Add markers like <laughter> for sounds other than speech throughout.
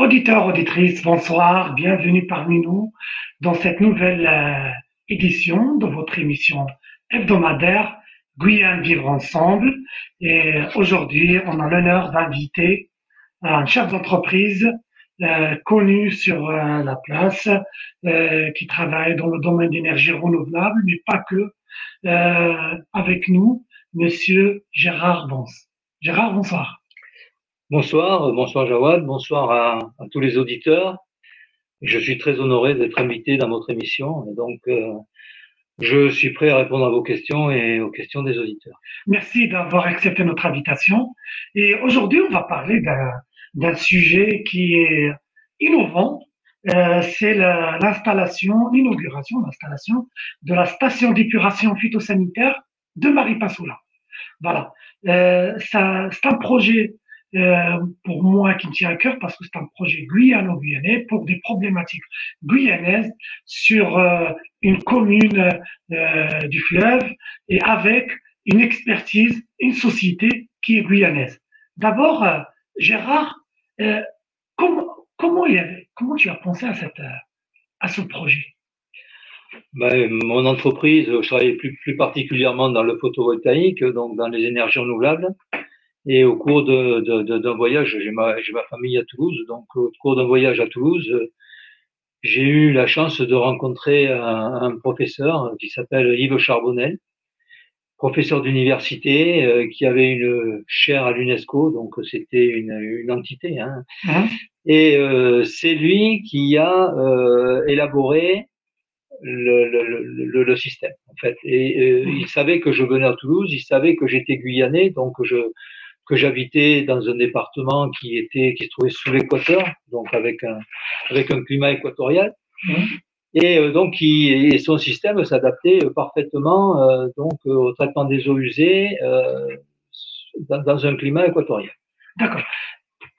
Auditeurs, auditrices, bonsoir, bienvenue parmi nous dans cette nouvelle euh, édition de votre émission hebdomadaire Guyane Vivre Ensemble. Et aujourd'hui, on a l'honneur d'inviter un chef d'entreprise euh, connu sur euh, la place, qui travaille dans le domaine d'énergie renouvelable, mais pas que, avec nous, Monsieur Gérard Bons. Gérard, bonsoir. Bonsoir, bonsoir Jawad, bonsoir à, tous les auditeurs. Je suis très honoré d'être invité dans votre émission et donc euh, je suis prêt à répondre à vos questions et aux questions des auditeurs. Merci d'avoir accepté notre invitation. Et aujourd'hui, on va parler d'un sujet qui est innovant. Euh, c'est l'installation, l'inauguration, l'installation de la station d'épuration phytosanitaire de Maripasoula. Voilà. Euh, c'est un projet euh, pour moi qui me tient à cœur parce que c'est un projet guyano-guyanais pour des problématiques guyanaises sur euh, une commune euh, du fleuve et avec une expertise, une société qui est guyanaise. D'abord, Gérard, comment, comment, il comment tu as pensé à, cette, à ce projet? Ben, mon entreprise, je travaille plus particulièrement dans le photovoltaïque, donc dans les énergies renouvelables. Et au cours d'un de, de, voyage, j'ai ma, ma, famille à Toulouse, donc au cours d'un voyage à Toulouse, j'ai eu la chance de rencontrer un, un professeur qui s'appelle Yves Charbonnel, professeur d'université euh, qui avait une chaire à l'UNESCO, donc c'était une, une, entité. Hein. Hein? Et euh, c'est lui qui a euh, élaboré le, le, le, système, en fait. Et euh, il savait que je venais à Toulouse, il savait que j'étais guyanais, donc je, que j'habitais dans un département qui était qui se trouvait sous l'équateur, donc avec un avec un climat équatorial. Mmh. Et euh, donc, il, et son système s'adaptait parfaitement euh, donc au traitement des eaux usées euh, dans, dans, un climat équatorial. D'accord.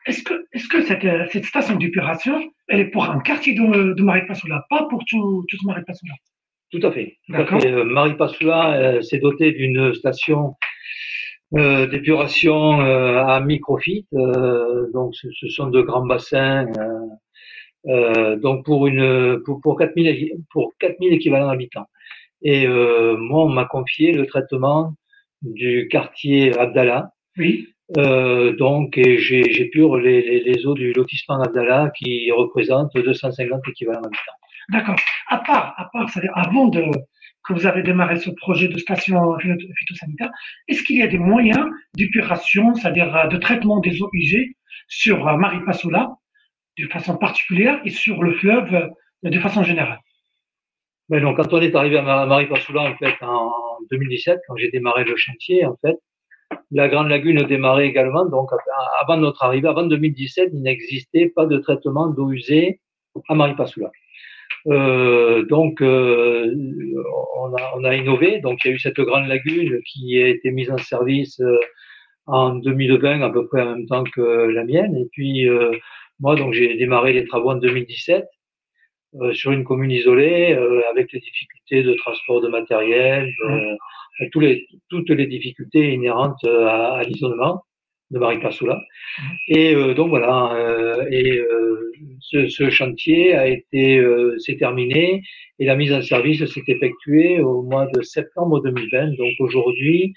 Est-ce que, est-ce que cette, cette station d'épuration, elle est pour un quartier de, de Maripasoula, pas pour tout, tout Maripasoula Tout à fait. D'accord. Maripasoula s'est doté d'une station euh, d'épuration euh, à microfit, euh, donc ce, ce, sont de grands bassins. Euh, donc pour une pour, pour 4000 pour 4000 équivalents habitants. Et moi on m'a confié le traitement du quartier Abdallah. Oui. Euh, donc, j'épure les, les, les, eaux du lotissement Abdallah qui représente 250 équivalents habitants. D'accord. À part, à part, c'est-à-dire avant de, que vous avez démarré ce projet de station phytosanitaire, est-ce qu'il y a des moyens d'épuration, c'est-à-dire euh, de traitement des eaux usées sur euh, Maripasoula de façon particulière et sur le fleuve euh, de façon générale? Donc, quand on est arrivé à Maripasoula en fait en 2017, quand j'ai démarré le chantier, en fait, la Grande Lagune démarrait également. Donc, avant notre arrivée, avant 2017, il n'existait pas de traitement d'eau usée à Maripasoula. Euh, donc, euh, on, a, on, a, innové. Donc, il y a eu cette grande lagune qui a été mise en service euh, en 2020, à peu près en même temps que la mienne. Et puis, euh, moi, donc, j'ai démarré les travaux en 2017 sur une commune isolée, avec les difficultés de transport de matériel, tous les, toutes les difficultés inhérentes à, à l'isolement de Marie Passoula. Mmh. Et euh, donc voilà, euh, et euh, ce, ce, chantier a été euh, s'est terminé et la mise en service s'est effectuée au mois de septembre 2020. Donc aujourd'hui,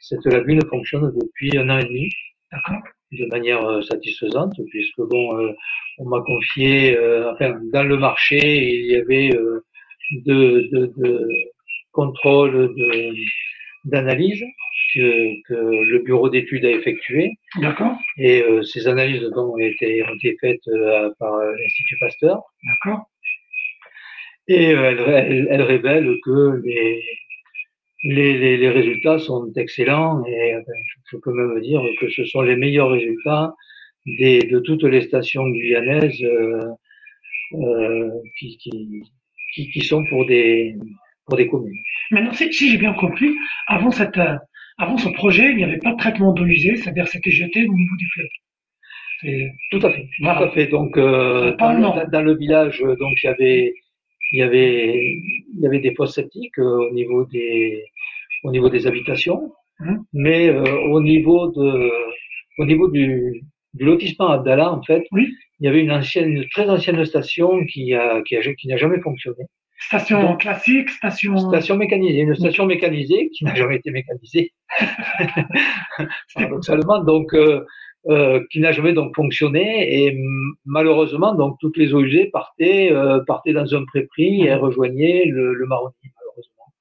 cette lagune fonctionne depuis un an et demi, de manière satisfaisante, puisque bon, on m'a confié, enfin dans le marché, il y avait de, de, de contrôle de d'analyse que, que, le bureau d'études a effectué. D'accord. Et euh, ces analyses ont été, ont été faites euh, par euh, l'Institut Pasteur. D'accord. Et elles, elles, révèlent que les, les, les, résultats sont excellents et je peux même dire que ce sont les meilleurs résultats des, de toutes les stations guyanaises qui, qui, qui, qui sont pour des, pour des communes. Maintenant, si, si j'ai bien compris, avant, cette, avant ce projet, il n'y avait pas de traitement d'eau usée, c'est-à-dire c'était jeté au niveau du fleuve. Tout à fait. Tout à fait. Donc, euh, dans, dans, le village, donc il y avait, il y avait, il y avait des fosses septiques euh, au niveau des, au niveau des habitations, hum. mais euh, au niveau de, au niveau du, du lotissement Abdallah, en fait, oui. il y avait une ancienne, une très ancienne station qui a, qui a, qui n'a jamais fonctionné. Station classique, station. Station mécanisée, une station mécanisée qui n'a jamais été mécanisée. <laughs> Paradoxalement, donc, euh, euh, qui n'a jamais donc fonctionné et malheureusement donc toutes les eaux usées partaient euh, partaient dans un pré-prix et rejoignaient le, le marronnier malheureusement.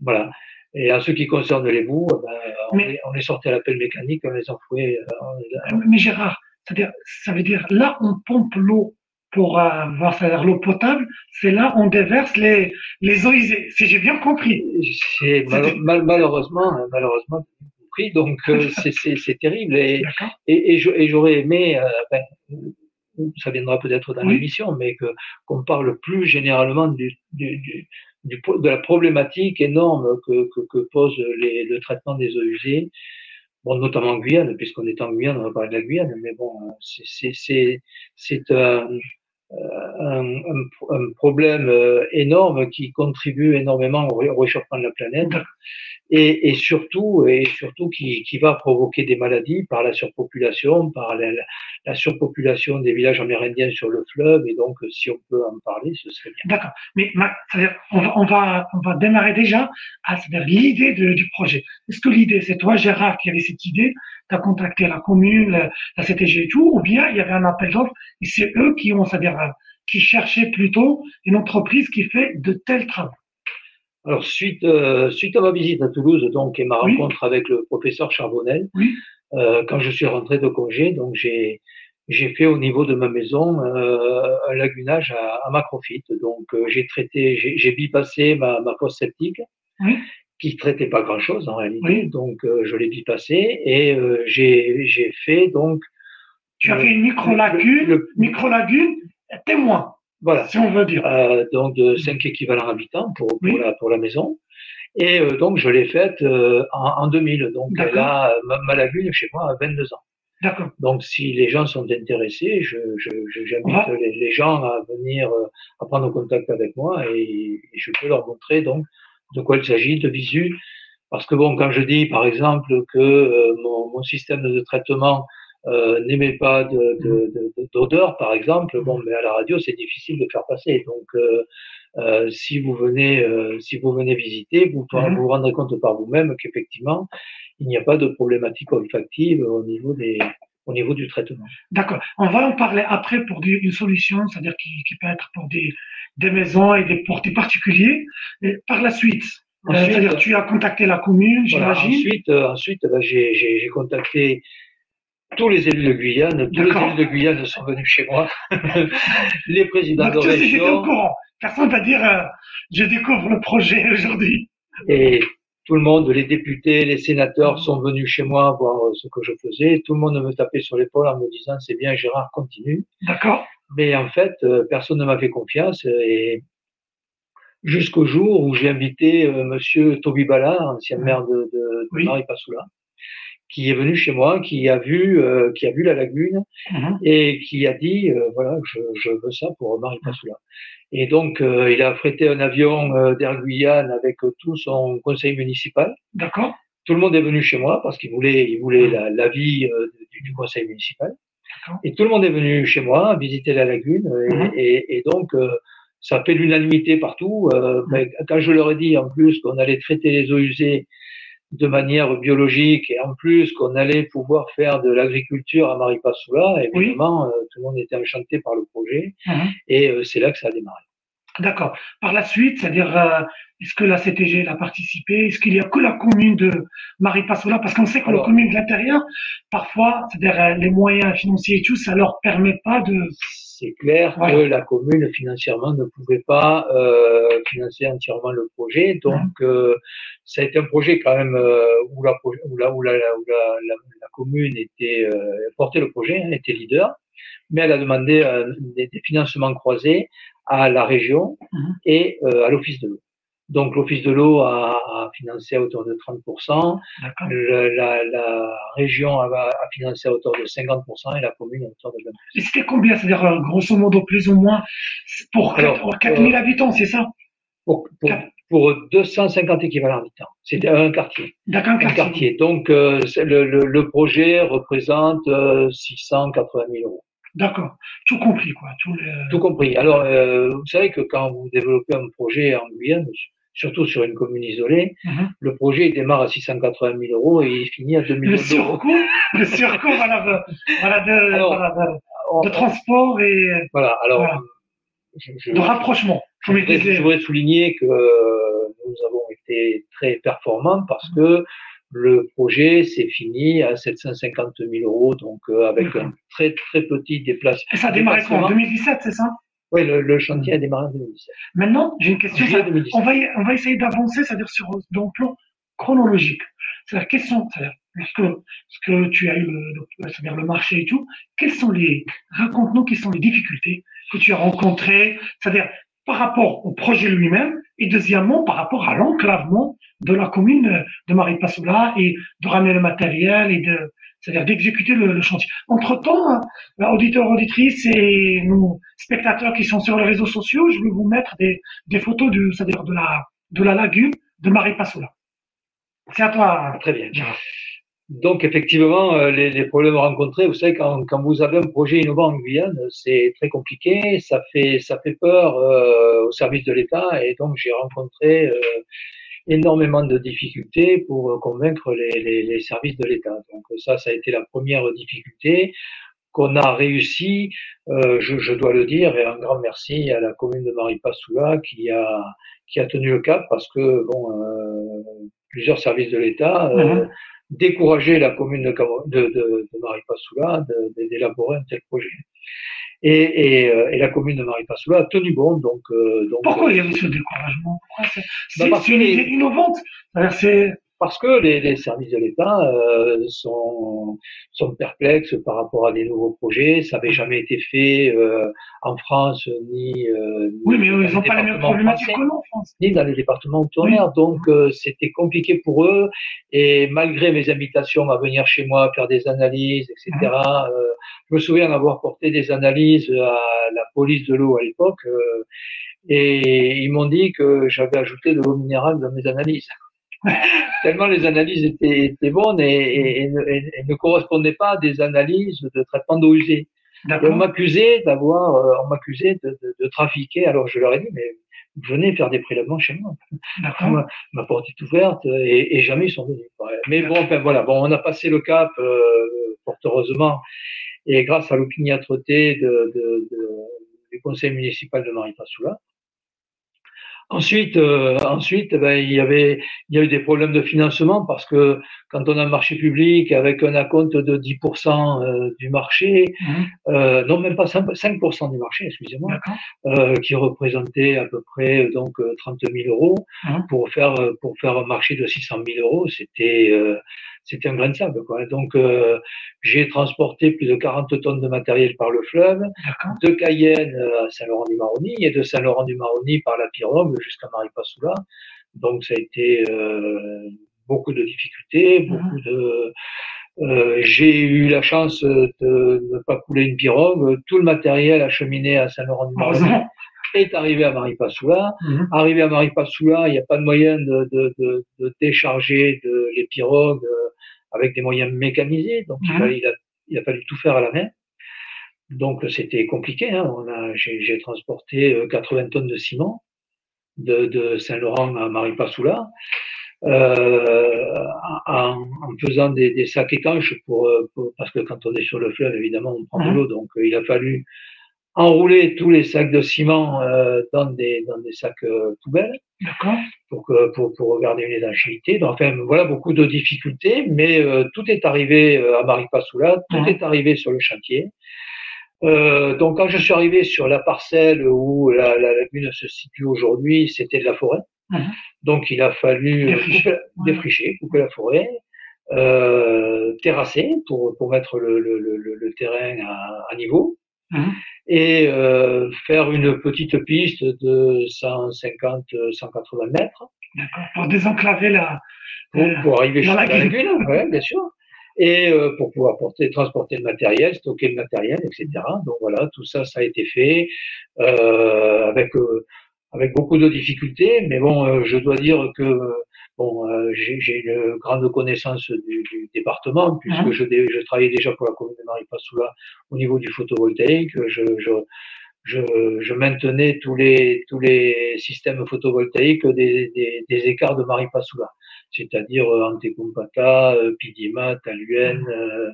Voilà. Et en ce qui concerne les bouts, eh ben, on, est, on, est, sorti à l'appel mécanique, on les enfouait. Euh, mais Gérard, c'est-à-dire, ça veut dire là on pompe l'eau pour avoir c'est-à-dire l'eau potable, c'est là on déverse les les eaux usées. Si j'ai bien compris. C'est mal, malheureusement malheureusement donc euh, <laughs> c'est terrible. Et, et, et j'aurais aimé, euh, ben, ça viendra peut-être dans l'émission, mais qu'on parle plus généralement du, du, du, de la problématique énorme que, que, que pose les, le traitement des eaux usées. Bon, notamment en Guyane, puisqu'on est en Guyane, on va parler de la Guyane, mais bon, c'est un, un, un, problème euh, énorme qui contribue énormément au réchauffement de la planète et, et, surtout et surtout qui, qui, va provoquer des maladies par la surpopulation, par la, la, surpopulation des villages amérindiens sur le fleuve. Et donc, si on peut en parler, ce serait bien. D'accord. Mais on va, on va on va démarrer déjà à l'idée du projet. Est-ce que l'idée c'est toi Gérard qui avait cette idée, tu as contacté la commune, la, la, CTG et tout, ou bien il y avait un appel d'offres et c'est eux qui ont, c'est-à-dire qui cherchaient plutôt une entreprise qui fait de tels travaux. Alors, suite, euh, suite à ma visite à Toulouse, donc, et ma rencontre avec le professeur Charbonnel, euh, quand je suis rentré de congé, donc, j'ai, j'ai fait au niveau de ma maison euh, un lagunage à, à macrophyte. Donc, euh, j'ai traité, j'ai, bipassé ma, ma fosse septique, oui. qui traitait pas grand-chose en réalité. Donc, euh, je l'ai bipassé et euh, j'ai, j'ai fait donc. Tu as fait une micro-lagune, micro-lagune témoin. Voilà. Si on veut dire. Euh, donc de 5 équivalents habitants pour, pour, la, pour la maison. Et euh, donc je l'ai faite euh, en, en, 2000. Donc là, ma, ma lagune chez moi a 22 ans. D'accord. Donc si les gens sont intéressés, je, je, j'invite les, les, gens à venir euh, à prendre contact avec moi et, et, je peux leur montrer donc de quoi il s'agit de visu. Parce que bon, quand je dis par exemple que euh, mon, mon système de traitement euh, n'aimait pas d'odeur, de, de, par exemple, bon, mais à la radio, c'est difficile de faire passer. Donc, euh, euh, si vous venez, euh, si vous venez visiter, vous mm-hmm. vous, rendrez compte par vous-même qu'effectivement, il n'y a pas de problématique olfactive au niveau des, au niveau du traitement. D'accord. On va en parler après pour des, une solution, c'est-à-dire qui, qui, peut être pour des, des maisons et des, pour des particuliers. Et par la suite, c'est-à-dire tu as contacté la commune, j'imagine. Voilà, ensuite, euh, ensuite, ben, j'ai contacté tous les élus de Guyane, tous les élus de Guyane sont venus chez moi. <laughs> les présidents de région. au courant. Personne va dire, euh, je découvre le projet aujourd'hui. Et tout le monde, les députés, les sénateurs sont venus chez moi voir euh, ce que je faisais. Tout le monde me tapait sur l'épaule en me disant, c'est bien Gérard, continue. D'accord. Mais en fait, euh, personne ne m'a fait confiance et jusqu'au jour où j'ai invité euh, monsieur Toby Bala, ancien maire de, de, de oui. Marie-Passoula, qui est venu chez moi, qui a vu, euh, qui a vu la lagune Mhm. et qui a dit euh, voilà, je, je veux ça pour Marie Passoula. Et donc, euh, il a affrété un avion euh, d'Air Guyane avec tout son conseil municipal. D'accord. Tout le monde est venu chez moi parce qu'il voulait, il voulait la- l'avis euh, du, du conseil municipal. D'accord. Et tout le monde est venu chez moi visiter la lagune. Et, Mhm. et, et donc, euh, ça fait l'unanimité partout. Euh, Mhm. ben, quand je leur ai dit en plus qu'on allait traiter les eaux usées de manière biologique et en plus qu'on allait pouvoir faire de l'agriculture à Maripasoula, évidemment, euh, tout le monde était enchanté par le projet Mhm. et euh, c'est là que ça a démarré. D'accord. Par la suite, c'est-à-dire, euh, est-ce que la CTG a participé? Est-ce qu'il y a que la commune de Maripasoula? Parce qu'on sait que Alors- les communes de l'intérieur, parfois, c'est-à-dire euh, les moyens financiers et tout, ça leur permet pas de. C'est clair que la commune financièrement ne pouvait pas euh, financer entièrement le projet, donc euh, ça a été un projet quand même euh, où, la, où, la, où, la, où la, commune était euh, portait le projet, hein, était leader, mais elle a demandé euh, des, des financements croisés à la région Mhm. et à l'office de l'eau. Donc l'office de l'eau a, a financé à hauteur de 30%, D'accord. le- la, la région a, a financé à hauteur de 50% et la commune à hauteur de 20%. Et c'était combien? C'est-à-dire, euh, grosso modo, plus ou moins, pour, Alors, pour 4000 habitants, c'est ça? Pour, pour, pour 250 équivalents habitants. C'était un quartier. D'accord, un Un quartier. quartier. Donc, euh, le, le, le projet représente euh, 680 000 euros. D'accord. Tout compris, quoi. Tout, tout compris. Alors, euh, vous savez que quand vous développez un projet en Guyane, surtout sur une commune isolée, Mhm. le projet démarre à 680 000 euros et il finit à 2 Le millions d'euros. surcoût, le surcoût, voilà, de, voilà, de, Alors, voilà, de, transport et Voilà, alors, Voilà. je, je- de rapprochement. je voudrais, disait. je voudrais souligner que nous avons été très performants parce que le projet s'est fini à 750 000 euros, donc euh, avec un très très petit déplacement. Et ça a démarré En déplacement. 2017, c'est ça? Oui, le, le chantier a démarré en 2017. Maintenant, j'ai une question. Juillet ça- 2017. on, va on va essayer d'avancer, c'est-à-dire sur dans le plan chronologique. C'est-à-dire, quels sont, c'est-à-dire, lorsque, lorsque tu as eu le, le- c'est-à-dire le marché et tout, quelles sont les, raconte-nous quelles sont les difficultés que tu as rencontrées, c'est-à-dire, par rapport au projet lui-même, et deuxièmement, par rapport à l'enclavement de la commune de Maripasoula et de ramener le matériel et de, c'est-à-dire d'exécuter le, le chantier. Entre-temps, hein, auditeurs, auditrices et nos spectateurs qui sont sur les réseaux sociaux, je vais vous mettre des, des photos du, c'est-à-dire de la, de la lagune de Maripasoula. C'est à toi, Très bien. Gérard. Donc effectivement, euh, les, les problèmes rencontrés, vous savez, quand, quand vous avez un projet innovant en Guyane, c'est très compliqué, ça fait ça fait peur euh, au service de l'État, et donc j'ai rencontré euh, énormément de difficultés pour euh, convaincre les, les, les services de l'État. Donc ça, ça a été la première difficulté qu'on a réussi, euh, je, je dois le dire, et un grand merci à la commune de Maripasoula qui a qui a tenu le cap parce que bon, euh, plusieurs services de l'État euh, Décourageaient la commune de, de, de, de Maripasoula d'élaborer un tel projet. Et, et, euh, et la commune de Maripasoula a tenu bon, donc, euh, donc Pourquoi il y avait ce découragement c'est, c'est une idée innovante. C'est, parce que les, les services de l'État euh, sont, sont perplexes par rapport à des nouveaux projets. Ça n'avait jamais été fait euh, en France ni, euh, oui, mais ils n'ont pas que en France. ni dans les départements outre-mer. Donc euh, c'était compliqué pour eux. Et malgré mes invitations à venir chez moi faire des analyses, etc. euh, je me souviens avoir porté des analyses à la police de l'eau à l'époque. euh, et ils m'ont dit que j'avais ajouté de l'eau minérale dans mes analyses. <laughs> Tellement les analyses étaient, étaient bonnes et, et- et ne, et- et ne correspondaient pas à des analyses de traitement d'eau usée. On m'accusait d'avoir, euh, on m'accusait de, de, de trafiquer. Alors je leur ai dit, mais venez faire des prélèvements chez moi. D'accord. Ma, ma porte est ouverte et, et jamais ils sont venus. Mais bon, enfin, voilà, bon, on a passé le cap, euh, fort heureusement, et grâce à l'opiniâtreté de, de, de, du conseil municipal de Maripasoula. Ensuite, euh, ensuite, ben, il y avait, il y a eu des problèmes de financement parce que quand on a un marché public avec un acompte de 10% euh, du marché, Mhm. euh, non même pas 5%, 5% du marché, excusez-moi, euh, qui représentait à peu près donc euh, 30 000 euros Mhm. pour faire pour faire un marché de 600 000 euros, c'était euh, c'était un grain de sable quoi. Donc euh, j'ai transporté plus de 40 tonnes de matériel par le fleuve, de Cayenne euh, à Saint-Laurent-du-Maroni et de Saint-Laurent-du-Maroni par la pirogue jusqu'à Maripasoula. Donc ça a été euh, beaucoup de difficultés, beaucoup de euh, j'ai eu la chance de ne pas couler une pirogue. Tout le matériel acheminé à Saint-Laurent-du-Maroni <laughs> est arrivé à Maripasoula. Mhm. Arrivé à Maripasoula, il n'y a pas de moyen de, de, de, de décharger les pirogues avec des moyens mécanisés. Donc il, a, il, a, il a fallu tout faire à la main. Donc c'était compliqué. Hein. On a, j'ai, transporté euh, 80 tonnes de ciment de, de Saint-Laurent à Maripasoula. Euh, en, en faisant des, des sacs étanches pour, euh, pour- parce que quand on est sur le fleuve évidemment on prend de Mhm. l'eau donc euh, il a fallu enrouler tous les sacs de ciment euh, dans des dans des sacs euh, poubelles pour que pour pour garder une étanchéité. Donc enfin voilà beaucoup de difficultés, mais euh, tout est arrivé euh, à Maripasoula, tout est arrivé sur le chantier. Euh, donc quand je suis arrivé sur la parcelle où la, la lagune se situe aujourd'hui, c'était de la forêt. Donc il a fallu euh, Défricher. défricher, couper la forêt, euh, terrasser pour, pour mettre le, le, le, le terrain à, à niveau Mhm. et euh, faire une petite piste de 150-180 mètres D'accord. Pour désenclaver la, pour, euh, pour arriver jusqu'à la la lagune. lagune, ouais, bien sûr, et euh, pour pouvoir porter, transporter le matériel, stocker le matériel, etc. Donc voilà, tout ça, ça a été fait euh, avec euh, avec beaucoup de difficultés, mais bon, euh, je dois dire que Bon, euh, j'ai une grande connaissance du, du département puisque mhm. je, je, travaillais déjà pour la commune de Maripasoula au niveau du photovoltaïque. Je, je, je, je, maintenais tous les, tous les systèmes photovoltaïques des, des, des écarts de Maripasoula, c'est-à-dire euh, Antecumpata, euh, Pidimat, Taluen, euh,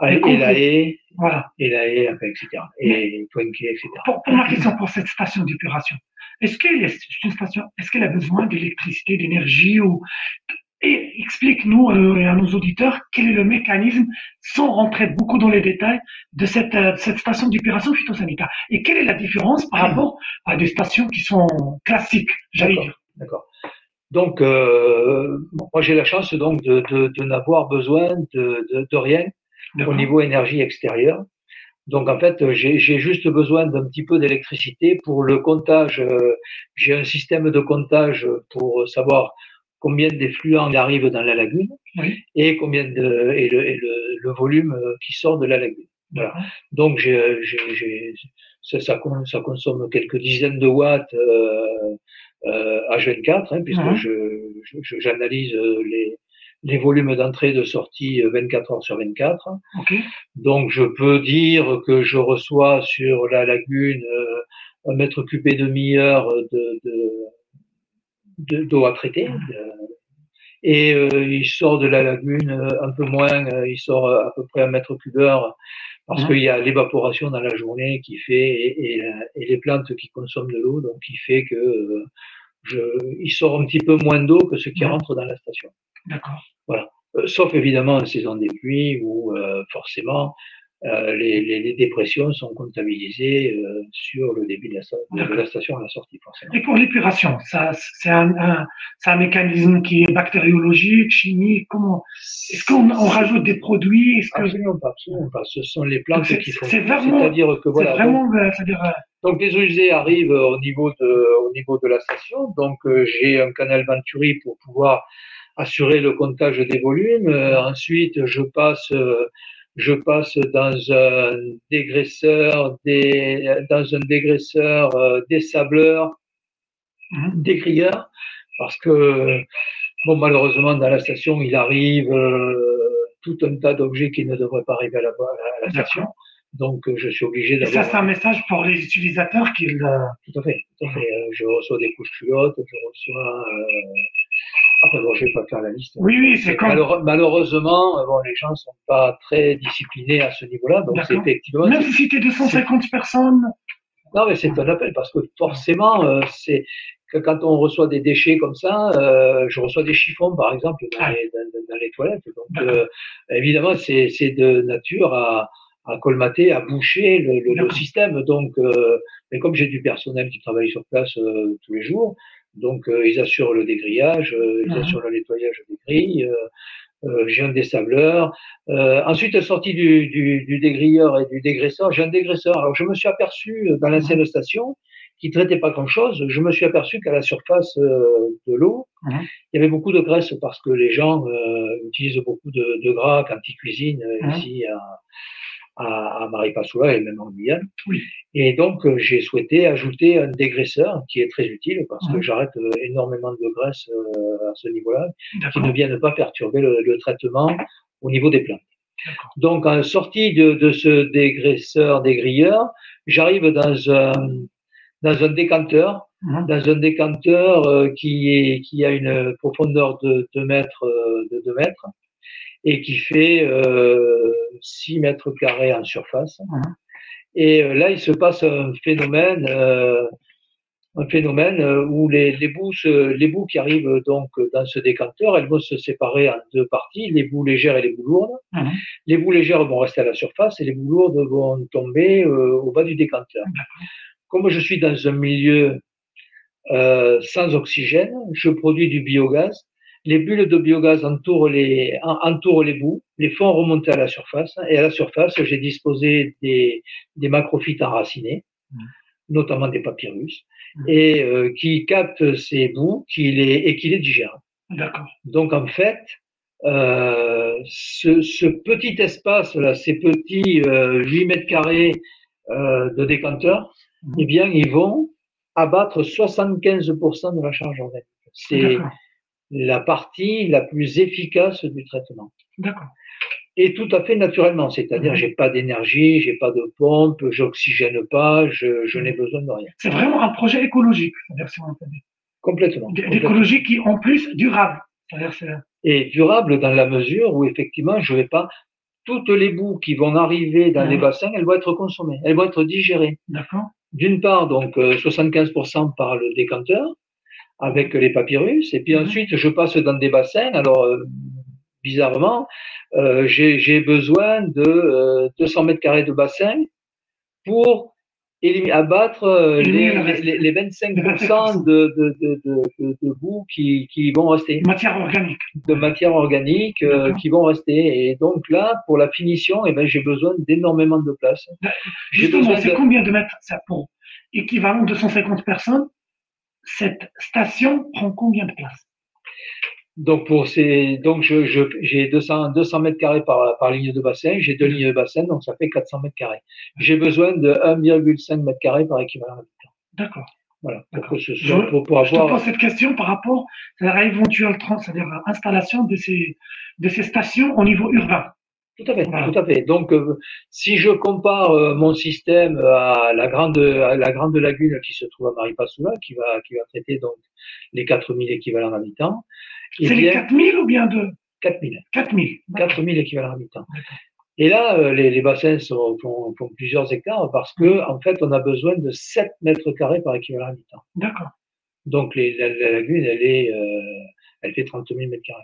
Elae, voilà. Elae, etc. Et Twenke, etc. Pour, pour ma question pour cette station d'épuration, est-ce qu'elle est, une station, est-ce qu'elle a besoin d'électricité, d'énergie ou et explique-nous euh, à nos auditeurs quel est le mécanisme, sans rentrer beaucoup dans les détails, de cette, euh, cette station d'épuration phytosanitaire. Et quelle est la différence par rapport à des stations qui sont classiques, j'allais dire? D'accord. Donc, euh, moi j'ai la chance donc de, de, de n'avoir besoin de, de rien au niveau énergie extérieure. Donc en fait, j'ai juste besoin d'un petit peu d'électricité pour le comptage. Euh, j'ai un système de comptage pour savoir combien d'effluents arrivent dans la lagune et combien de et le, et le, le, volume euh, qui sort de la lagune. Voilà. Donc j'ai, ça, ça, ça, consomme quelques dizaines de watts euh, euh, H24, hein, puisque je, j'analyse les, les volumes d'entrée et de sortie 24 heures sur 24. Donc je peux dire que je reçois sur la lagune un mètre cube et demi-heure de, de d'eau à traiter. Euh, et euh, il sort de la lagune euh, un peu moins, il sort à peu près un mètre cube heure parce qu'il y a l'évaporation dans la journée qui fait et, et, et, les plantes qui consomment de l'eau, donc qui fait que je, il sort un petit peu moins d'eau que ce qui rentre dans la station. D'accord. Voilà. sauf évidemment en saison des pluies où forcément euh, les, les, les, dépressions sont comptabilisées euh, sur le débit de la, de la, station à la sortie, forcément. Et pour l'épuration, ça, c'est un, un, un, mécanisme qui est bactériologique, chimique. Comment Est-ce qu'on on rajoute des produits que... Absolument pas, absolument pas. Ce sont les plantes qui font. C'est vraiment. C'est-à-dire que voilà. Vraiment, donc, dire donc les usées arrivent au niveau de, au niveau de la station. Donc euh, j'ai un canal Venturi pour pouvoir assurer le comptage des volumes. ensuite, je passe je passe dans un dégraisseur, des, dans un dégraisseur euh, des sableurs, hein, des grilleurs, parce que bon malheureusement dans la station il arrive euh, tout un tas d'objets qui ne devraient pas arriver à la station. Donc, je suis obligé d'avoir. Ça, c'est un message pour les utilisateurs. Euh, tout à fait, tout à fait. Je reçois des couches culottes, je reçois Enfin bon, je vais pas faire la liste. Oui, oui, c'est comme. malheureusement, bon, les gens sont pas très disciplinés à ce niveau-là, donc c'est effectivement. Même si c'était 250 personnes. Non, mais c'est un appel parce que forcément, euh, c'est que quand on reçoit des déchets comme ça, euh, je reçois des chiffons par exemple dans, ah. dans, les, toilettes. Donc euh, évidemment, c'est de nature à, à colmater, à boucher le, le, le système. Donc, euh, mais comme j'ai du personnel qui travaille sur place euh, tous les jours, donc, euh, ils assurent le dégrillage, euh, ils assurent le nettoyage des grilles. Euh, j'ai un désableur. ensuite, sorti du, du, du, dégrilleur et du dégraisseur, j'ai un dégraisseur. Alors, je me suis aperçu dans l'ancienne station qui traitait pas grand-chose. Je me suis aperçu qu'à la surface de l'eau, il y avait beaucoup de graisse parce que les gens utilisent beaucoup de, de, gras quand ils cuisinent ici à, à, à Maripasoula et même en Guyane. Oui. Et donc, euh, j'ai souhaité ajouter un dégraisseur qui est très utile parce que j'arrête euh, énormément de graisse euh, à ce niveau-là, qui ne viennent pas perturber le, le, traitement au niveau des plantes. Donc, en sortie de, de ce dégraisseur, dégrilleur, j'arrive dans un, dans un décanteur, mmh. dans un décanteur qui, est, qui a une profondeur de 2 mètres, de 2 mètres et qui fait euh, 6 mètres carrés en surface. Mmh. Et euh, là, il se passe un phénomène, euh, un phénomène euh, où les, les, bouts, les bouts qui arrivent donc dans ce décanteur, elles vont se séparer en deux parties, les bouts légères et les bouts lourdes. Mmh. Les bouts légères vont rester à la surface et les bouts lourdes vont tomber au bas du décanteur. Comme je suis dans un milieu euh, sans oxygène, je produis du biogaz les bulles de biogaz entourent les, entourent les bouts, les font remonter à la surface. Et à la surface, j'ai disposé des, des macrophytes enracinés, mmh. notamment des papyrus, mmh. et euh, qui captent ces bouts qui les, et qui les digèrent. D'accord. Donc en fait, euh, ce, ce, petit espace-là, ces petits euh, 8 mètres carrés euh, de décanteur, mmh. eh bien, ils vont abattre 75% de la charge organique. C'est la partie la plus efficace du traitement. D'accord. Et tout à fait naturellement, c'est-à-dire Mhm. j'ai pas d'énergie, j'ai pas de pompe, j'oxygène pas, je, je n'ai besoin de rien. C'est vraiment un projet écologique, si on. Complètement. D'écologie qui en plus durable. Et durable dans la mesure où effectivement je vais pas toutes les boues qui vont arriver dans Mhm. les bassins, elles vont être consommées, elles vont être digérées. d'accord. D'une part, donc euh, 75% par le décanteur avec les papyrus, et puis Mhm. ensuite je passe dans des bassins. Alors euh, bizarrement, euh, j'ai besoin de euh, 200 mètres carrés de bassin pour abattre euh, les, le reste. les, les 25% de, <laughs> de, de, de, de, de boue qui, qui vont rester, Matière organique. de matière organique euh, qui vont rester. Et donc là, pour la finition, eh ben, j'ai besoin d'énormément de place. Justement, c'est de- combien de mètres ça pour équivalent de 250 personnes? Cette station prend combien de place Donc pour ces, donc je, je, j'ai 200, 200 mètres carrés par, par ligne de bassin, j'ai deux lignes de bassin, donc ça fait 400 mètres carrés. J'ai besoin de 1,5 mètres carrés par équivalent habitant. D'accord. Voilà, pour que ce soit, Je- pour, pour Je te avoir, pose cette question par rapport à la éventuelle trans, c'est-à-dire installation de ces, de ces stations au niveau urbain. Tout à fait, tout à fait. Donc euh, si je compare euh, mon système à la grande, à la grande lagune qui se trouve à Maripasoula, qui va, qui va traiter donc les 4000 équivalents habitants, eh C'est les bien 4000 ou bien de 4000. 4000 4000 équivalents habitants. Et là, euh, les, les bassins sont, font, font plusieurs hectares parce que, en fait, on a besoin de 7 mètres carrés par équivalent habitant. D'accord. Donc, les, la, la lagune, elle est, elle fait 30 000 mètres carrés.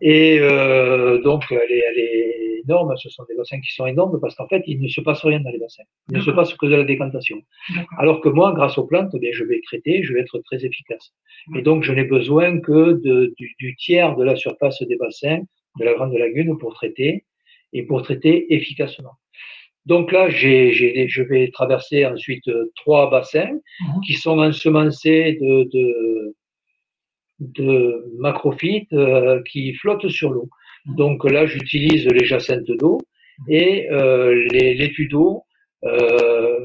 Et euh, donc, elle est, elle est énorme. Ce sont des bassins qui sont énormes parce qu'en fait, il ne se passe rien dans les bassins. Il ne se passe que de la décantation. Alors que moi, grâce aux plantes, eh bien, je vais traiter, je vais être très efficace. Et donc, je n'ai besoin que de, du, du tiers de la surface des bassins, de la grande lagune pour traiter et pour traiter efficacement. Donc là, j'ai, j'ai, je vais traverser ensuite euh, trois bassins Mhm. qui sont ensemencés de, de, de macrophytes euh, qui flottent sur l'eau. Donc là, j'utilise les jacinthes d'eau et euh, les laitues d'eau. Euh,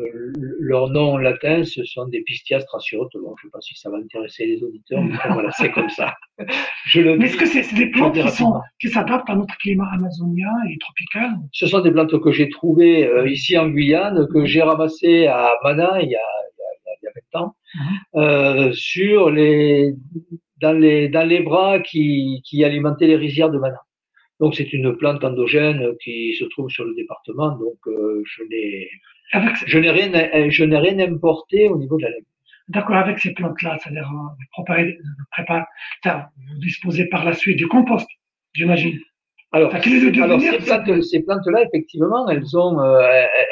leur nom latin, ce sont des Pistia straciotes. Bon, je ne sais pas si ça va intéresser les auditeurs, mais voilà, c'est comme ça. <laughs> Je le Mais est-ce que c'est c'est des plantes qui, sont, qui s'adaptent à notre climat amazonien et tropical? Ce sont des plantes que j'ai trouvées euh, ici en Guyane, que j'ai ramassées à Mana il y a, il y a, il y a 20 ans, Mhm. euh, sur les, dans, les, dans les bras qui, qui alimentaient les rizières de Mana. Donc c'est une plante endogène qui se trouve sur le département, donc euh, je n'ai je n'ai rien à- je n'ai rien importé au niveau de la lagune. D'accord, avec ces plantes-là, c'est-à-dire euh, vous préparez, préparez, vous disposez par la suite du compost, j'imagine. Alors, alors ces plantes, ces plantes-là, effectivement, elles ont, euh,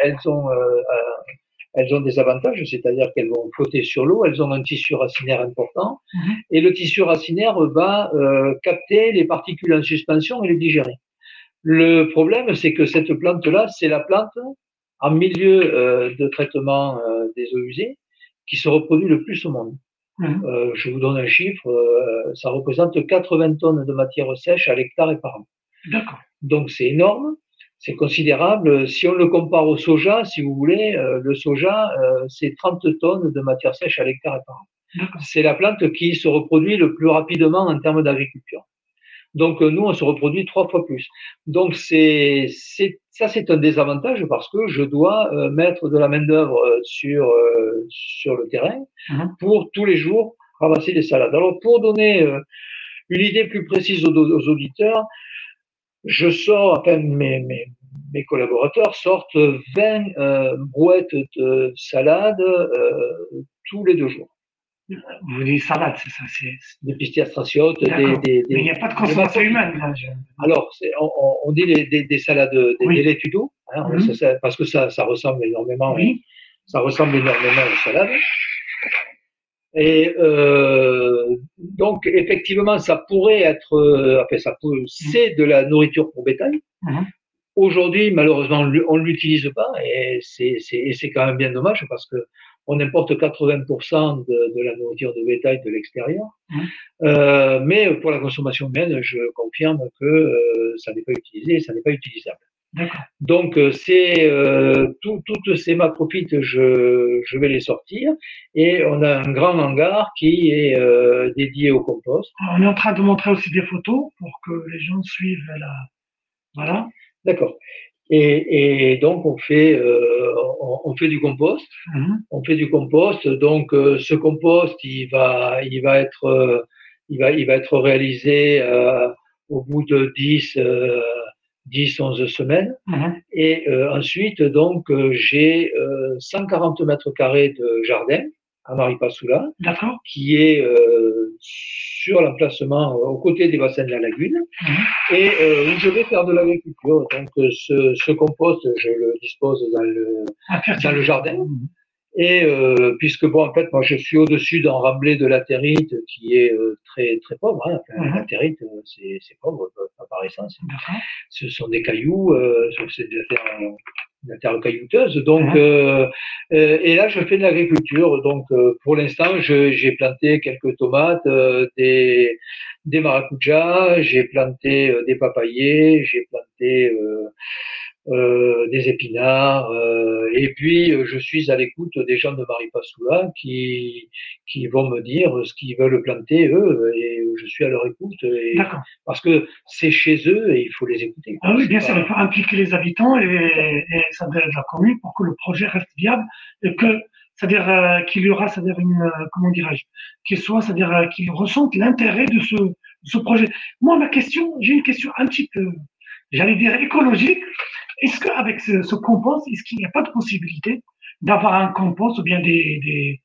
elles ont, euh, euh, elles ont des avantages, c'est-à-dire qu'elles vont flotter sur l'eau, elles ont un tissu racinaire important, Mhm. et le tissu racinaire va euh, capter les particules en suspension et les digérer. Le problème, c'est que cette plante-là, c'est la plante en milieu euh, de traitement euh, des eaux usées qui se reproduit le plus au monde. Mhm. Euh, je vous donne un chiffre, euh, ça représente 80 tonnes de matière sèche à l'hectare et par an. D'accord. Donc c'est énorme, c'est considérable. Si on le compare au soja, si vous voulez, euh, le soja, euh, c'est 30 tonnes de matière sèche à l'hectare par an. C'est la plante qui se reproduit le plus rapidement en termes d'agriculture. Donc euh, nous, on se reproduit trois fois plus. Donc c'est, c'est, ça, c'est un désavantage parce que je dois euh, mettre de la main d'œuvre euh, sur euh, sur le terrain Mhm. pour tous les jours ramasser des salades. Alors pour donner euh, une idée plus précise aux, aux auditeurs, je sors, enfin mes, mes, mes collaborateurs sortent 20 euh, brouettes de salade euh, tous les deux jours. Vous dites salade, c'est ça. c'est- Des pistes straciotes, des, D'accord. des, des, Mais il n'y a pas de consommation humaine. Là, je- Alors, c'est- on, on- dit les, des, des salades, des, Oui. des laitues d'eau, hein, Mhm. parce que ça, ça ressemble énormément, Oui. ça ressemble énormément aux salades. Et euh, donc, effectivement, ça pourrait être, euh, enfin, ça peut, c'est de la nourriture pour bétail. Mhm. Aujourd'hui, malheureusement, on on l'utilise pas, et c'est, c'est, c'est quand même bien dommage parce que on importe 80% de, de la nourriture de bétail de l'extérieur. Mhm. Euh, mais pour la consommation humaine, je confirme que euh, ça n'est pas utilisé, ça n'est pas utilisable. Donc, euh, c'est euh, toutes ces macrophytes, je, je vais les sortir. Et on a un grand hangar qui est euh, dédié au compost. On est en train de montrer aussi des photos pour que les gens suivent la. Voilà. D'accord. Et, et, donc on fait euh, on, fait du compost. Mhm. On fait du compost. Donc euh, ce compost, il va il va être il va il va être réalisé au bout de 10 10, 11 semaines. Mhm. Et euh, ensuite, donc, euh, j'ai 140 euh, mètres carrés de jardin à Maripasoula, qui est sur l'emplacement aux côtés des bassins de la lagune, mhm. et où je vais faire de l'agriculture. Donc, ce, ce, compost, je le dispose dans le, dans le jardin. Mhm. Et euh, puisque bon, en fait, moi, je suis au-dessus d'un remblai de latérite qui est euh, très très pauvre. Hein. Enfin, mhm. Latérite, euh, c'est, c'est pauvre par essence. Ce sont des cailloux, euh, c'est de la terre, de la terre caillouteuse. Donc, mhm. et là, je fais de l'agriculture. Donc, pour l'instant, je, j'ai planté quelques tomates, des des maracujas, j'ai planté des papayers, j'ai planté euh, des épinards. Euh, et puis, euh, je suis à l'écoute des gens de Maripasoula qui, qui vont me dire ce qu'ils veulent planter, eux, et je suis à leur écoute. Et, parce que c'est chez eux et il faut les écouter. Ah oui, bien sûr, il faut impliquer les habitants et, et ça être la commune pour que le projet reste viable et que c'est-à-dire qu'il y aura, c'est-à-dire une, comment dirais-je, qu'il soit, c'est-à-dire qu'ils ressentent l'intérêt de ce, de ce projet. Moi, ma question, j'ai une question un petit peu, j'allais dire écologique. Est-ce qu'avec ce, ce, compost, est-ce qu'il n'y a pas de possibilité d'avoir un compost ou bien des, des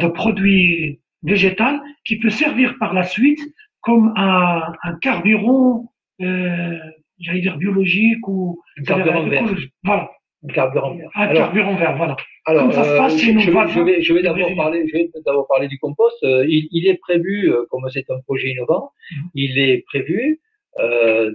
de produits végétaux qui peut servir par la suite comme un, un carburant, euh, j'allais dire biologique ou un carburant vert. Voilà. Un carburant vert. Un carburant vert, voilà. Alors, ça se passe euh, je, je, vais, je vais d'abord parler, je vais d'abord parler du compost. Euh, il, il, est prévu, euh, comme c'est un projet innovant, mmh. il est prévu euh,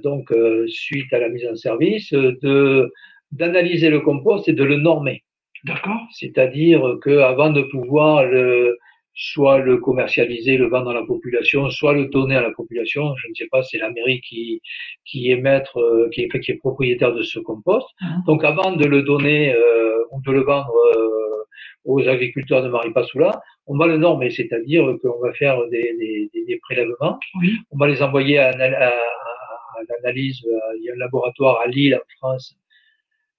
donc euh, suite à la mise en service, de d'analyser le compost et de le normer. D'accord. C'est-à-dire que avant de pouvoir le soit le commercialiser, le vendre à la population, soit le donner à la population. Je ne sais pas, c'est la mairie qui, qui est maître, euh, qui est, qui est propriétaire de ce compost. Mhm. Donc avant de le donner euh, ou de le vendre euh, aux agriculteurs de Maripasoula, on va le normer, c'est-à-dire qu'on va faire des, des, des prélèvements, oui. on va les envoyer à, à, à l'analyse, il y a un laboratoire à Lille en France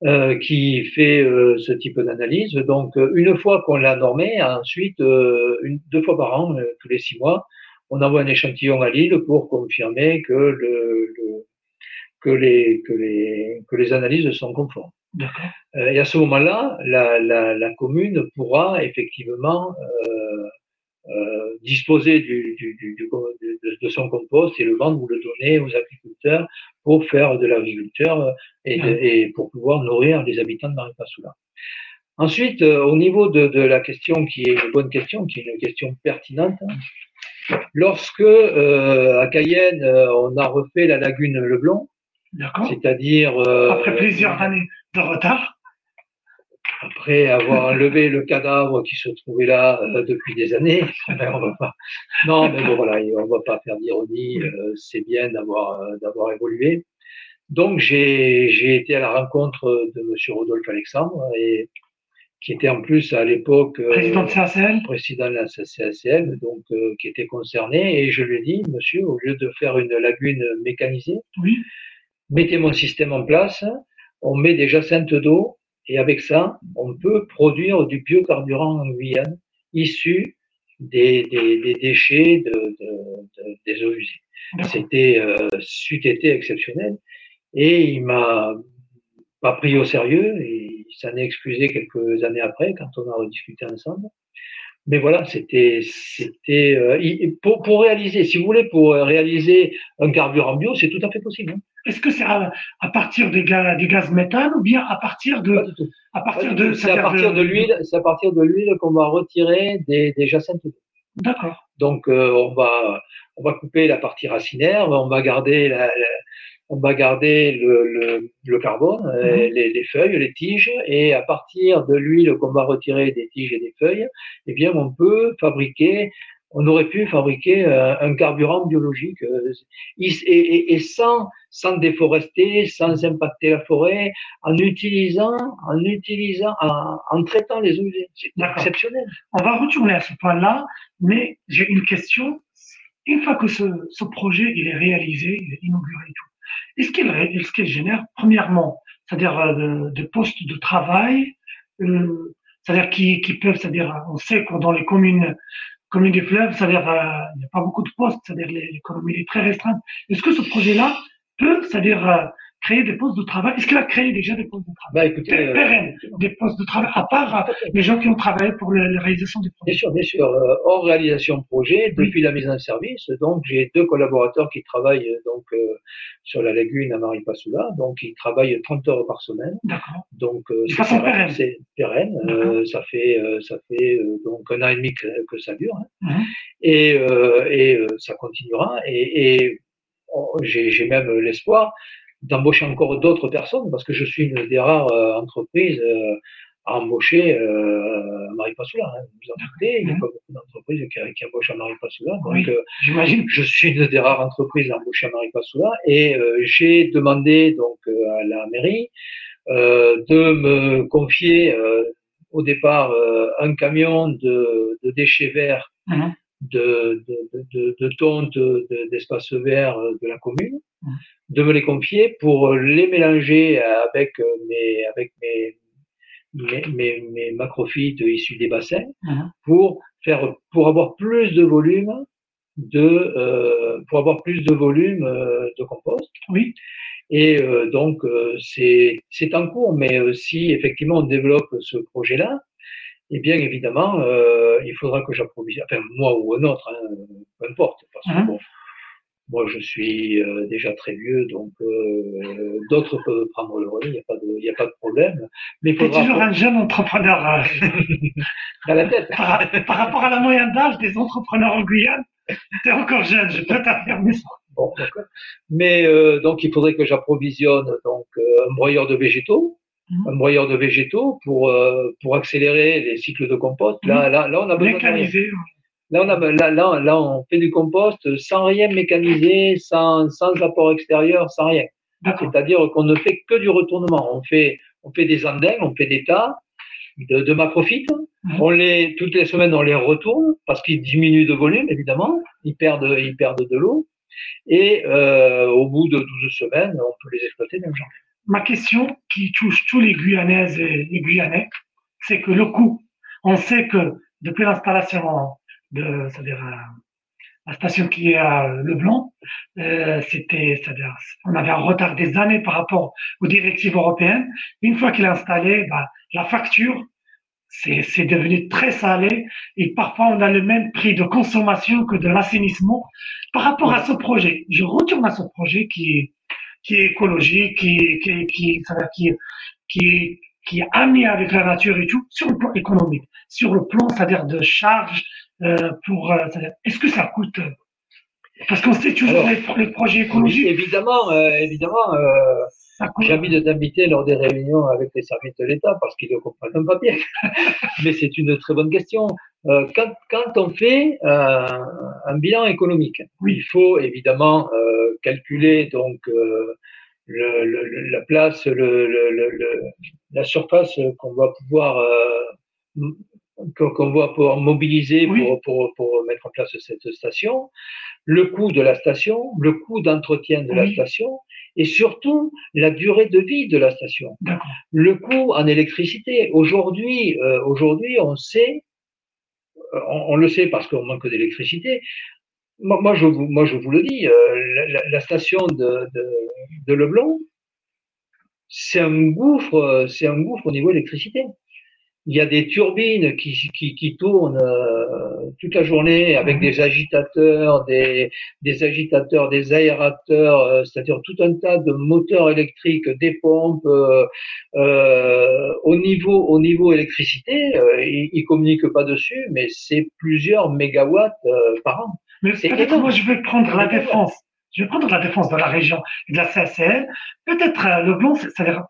euh, qui fait euh, ce type d'analyse. Donc, euh, une fois qu'on l'a normé, ensuite, une, deux fois par an, tous les six mois, on envoie un échantillon à Lille pour confirmer que, le, le que, les, que, les, que les analyses sont conformes. et à ce moment-là, la, la, la, commune pourra effectivement euh, disposer du, du, du, de, de, son compost et le vendre ou le donner aux agriculteurs pour faire de l'agriculteur et, et, pour pouvoir nourrir les habitants de Maripasoula. Ensuite, euh, au niveau de, de, la question qui est une bonne question, qui est une question pertinente, lorsque euh, à Cayenne on a refait la lagune Leblon, c'est-à-dire après plusieurs années de retard, après avoir enlevé le cadavre qui se trouvait là euh, depuis des années, <laughs> on va pas. Non, mais bon voilà, on va pas faire d'ironie. Euh, c'est bien d'avoir euh, d'avoir évolué. Donc j'ai j'ai été à la rencontre de Monsieur Rodolphe Alexandre et qui était en plus à l'époque président de CACL, président de la CACL, donc qui était concerné et je lui ai dit Monsieur, au lieu de faire une lagune mécanisée, oui. mettez mon système en place. On met des jacinthes d'eau et avec ça, on peut produire du biocarburant en Guyane issu des, des, des déchets de, de, de, des eaux usées. C'était, euh, c'eût été exceptionnel. Et il m'a pas pris au sérieux et il s'en est excusé quelques années après quand on a rediscuté ensemble. Mais voilà, c'était, c'était euh, pour, pour réaliser, si vous voulez, pour réaliser un carburant bio, c'est tout à fait possible. Hein. Est-ce que c'est à, partir des gaz, des gaz méthane ou bien à partir de, à partir de, c'est à partir de l'huile, c'est à partir de l'huile qu'on va retirer des, des jacinthes. D'accord. Donc euh, on va, on va couper la partie racinaire, on va garder la, on va garder le, le, le carbone, euh, mhm. les, les, feuilles, les tiges, et à partir de l'huile qu'on va retirer des tiges et des feuilles, eh bien, on peut fabriquer on aurait pu fabriquer euh, un carburant biologique euh, et, et, sans, sans déforester, sans impacter la forêt, en utilisant, en utilisant, en, traitant les eaux. C'est exceptionnel. On va retourner à ce point-là, mais j'ai une question. Une fois que ce, ce, projet il est réalisé, il est inauguré et tout, est-ce qu'il est qu'il génère premièrement, c'est-à-dire euh, de, postes de travail, euh, c'est-à-dire qui, qui peuvent, c'est-à-dire on sait que dans les communes comme du fleuve, c'est-à-dire euh, il n'y a pas beaucoup de postes, c'est-à-dire l'économie est très restreinte. Est-ce que ce projet-là peut, c'est-à-dire euh, créer des postes de travail Est-ce qu'il a créé déjà des postes de travail bah, écoutez, euh, des postes de travail, à part les gens qui ont travaillé pour la réalisation des projets Bien sûr, bien sûr. hors réalisation de projet, depuis la mise en service, donc j'ai deux collaborateurs qui travaillent donc sur la lagune à Maripasoula, donc ils travaillent 30 heures par semaine. D'accord. Donc c'est pérenne. ça fait ça fait donc un an et demi que, ça dure, hein. Mhm. et et ça continuera. Et, et j'ai même l'espoir d'embaucher encore d'autres personnes parce que je suis une des rares euh, entreprises euh, à embaucher euh, à Maripasoula. Hein. Vous en doutez, il n'y a pas beaucoup d'entreprises qui, qui, embauchent à Maripasoula. Donc, euh, j'imagine. Je suis une des rares entreprises à embaucher à Maripasoula et j'ai demandé donc à la mairie de me confier au départ un camion de, de déchets verts. Mhm de, de, de, de tontes d'espaces verts de la commune, de me les confier pour les mélanger avec mes, avec mes, mes, mes, mes macrophytes issus des bassins, pour faire, pour avoir plus de volume de, euh, pour avoir plus de volume euh, de compost. Oui. Et euh, donc c'est c'est en cours, mais si effectivement on développe ce projet-là, et bien évidemment, euh, il faudra que j'approvisionne, enfin moi ou un autre, hein, peu importe, parce que bon, moi je suis euh, déjà très vieux, donc euh, d'autres peuvent prendre le relais, il n'y a pas de, il a pas de problème. Mais faudra. toujours un jeune entrepreneur <laughs> à la tête. Par, <laughs> par, rapport à la moyenne d'âge des entrepreneurs en Guyane, es encore jeune, je peux t'affirmer ça. Bon, Mais donc il faudrait que j'approvisionne donc un broyeur de végétaux Mhm. un broyeur de végétaux pour, euh, pour accélérer les cycles de compost. Là, mhm. là, là, on a besoin Mécaniser. Là, on a, là, là, là, on fait du compost sans rien mécaniser, sans, sans apport extérieur, sans rien. C'est-à-dire qu'on ne fait que du retournement. On fait, on fait des andins, on fait des tas de, de macrophytes. Mhm. On les, toutes les semaines, on les retourne parce qu'ils diminuent de volume, évidemment. Ils perdent, ils perdent de l'eau. Et euh, au bout de 12 semaines, on peut les exploiter même journée ma question qui touche tous les Guyanaises et les Guyanais, c'est que le coût, on sait que depuis l'installation de, c'est-à-dire euh, la station qui est à Leblanc, euh, c'était, c'est-à-dire, on avait un retard des années par rapport aux directives européennes. Une fois qu'il est installé, bah, la facture, c'est, c'est devenu très salé et parfois on a le même prix de consommation que de l'assainissement par rapport à ce projet. Je retourne à ce projet qui est qui est écologique, qui, qui, qui, qui, qui, qui est ami avec la nature et tout, sur le plan économique, sur le plan, c'est-à-dire de charge pour, euh, est-ce que ça coûte? Parce qu'on sait toujours les, projets écologiques. Évidemment, euh, évidemment. Euh, j'ai envie de t'inviter lors des réunions avec les services de l'État parce qu'ils ne comprennent un papier. <laughs> Mais c'est une très bonne question. Euh, quand, quand, on fait euh, un bilan économique, il faut évidemment euh, calculer donc euh, le, le, la place, le, la surface qu'on va pouvoir euh, qu'on va pouvoir mobiliser pour, pour, pour, mettre en place cette station, le coût de la station, le coût d'entretien de la station, et surtout la durée de vie de la station. Le coût en électricité. Aujourd'hui, euh, aujourd'hui, on sait, euh, on, le sait parce qu'on manque d'électricité. Moi, moi, je vous, moi, je vous le dis, euh, la, la, station de, de, de Leblon, c'est un gouffre, c'est un gouffre au niveau électricité il y a des turbines qui, qui, qui tournent euh, toute la journée avec des agitateurs, des, des agitateurs, des aérateurs, euh, c'est-à-dire tout un tas de moteurs électriques, des pompes. Euh, euh au niveau au niveau électricité, ils, ils communiquent pas dessus, mais c'est plusieurs mégawatts par an. Mais peut-être moi je vais prendre la défense. Je vais prendre la défense de la région et de la CACL. Peut-être euh, le blanc, c'est-à-dire,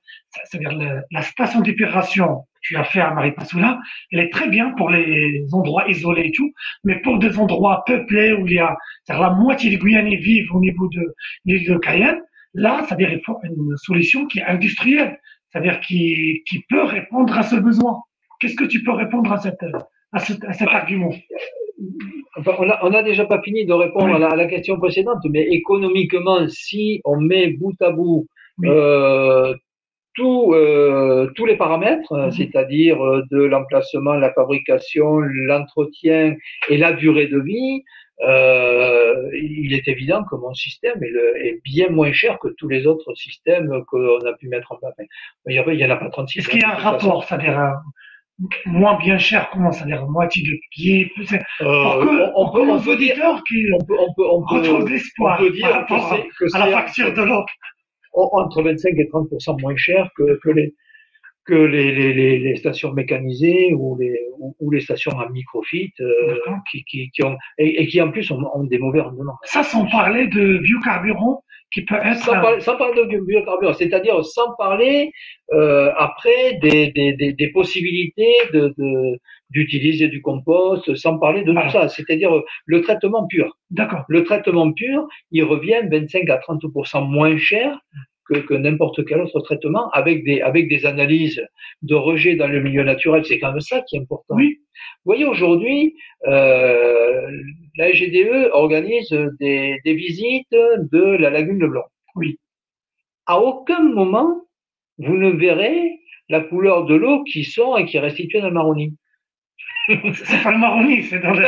c'est-à-dire la station d'épuration que tu as fait à Maripasoula, elle est très bien pour les endroits isolés et tout, mais pour des endroits peuplés où il y a, la moitié des Guyanais vivent au niveau de l'île de Cayenne, là, c'est-à-dire il faut une solution qui est industrielle, c'est-à-dire qui, qui peut répondre à ce besoin. Qu'est-ce que tu peux répondre à cette, à cet, à cet argument? On n'a déjà pas fini de répondre à, la, question précédente, mais économiquement, si on met bout à bout euh, euh, tous les paramètres, mhm. c'est-à-dire euh, de l'emplacement, la fabrication, l'entretien et la durée de vie, il est évident que mon système est, est, bien moins cher que tous les autres systèmes qu'on a pu mettre en place. Il n'y en a pas 36. Est-ce qu'il y a un rapport, c'est-à-dire moins bien cher, comment ça dire, moitié de pied, euh, pour que, on, peut, peut dire, qui on peut, on peut, on peut, retrouve l'espoir on peut dire par rapport que à, la facture de l'eau. Entre 25 et 30% moins cher que, que les que les, les, les, stations mécanisées ou les, ou, les stations à microfit euh, qui, qui, qui, ont et, et, qui en plus ont, ont, des mauvais rendements. Ça sans parler de biocarburant qui peut être sans parler, sans parler de biocarburant, c'est-à-dire sans parler euh, après des, des, des, des, possibilités de, de d'utiliser du compost, sans parler de tout ça, c'est-à-dire le traitement pur. D'accord. Le traitement pur, il revient 25 à 30% moins cher que, que n'importe quel autre traitement, avec des, avec des analyses de rejet dans le milieu naturel. C'est quand même ça qui est important. Oui. Vous voyez, aujourd'hui, euh, la GDE organise des, des visites de la lagune de Blanc. Oui. À aucun moment, vous ne verrez la couleur de l'eau qui sort et qui est restituée dans le Maroni. C'est pas le Maroni, c'est dans le...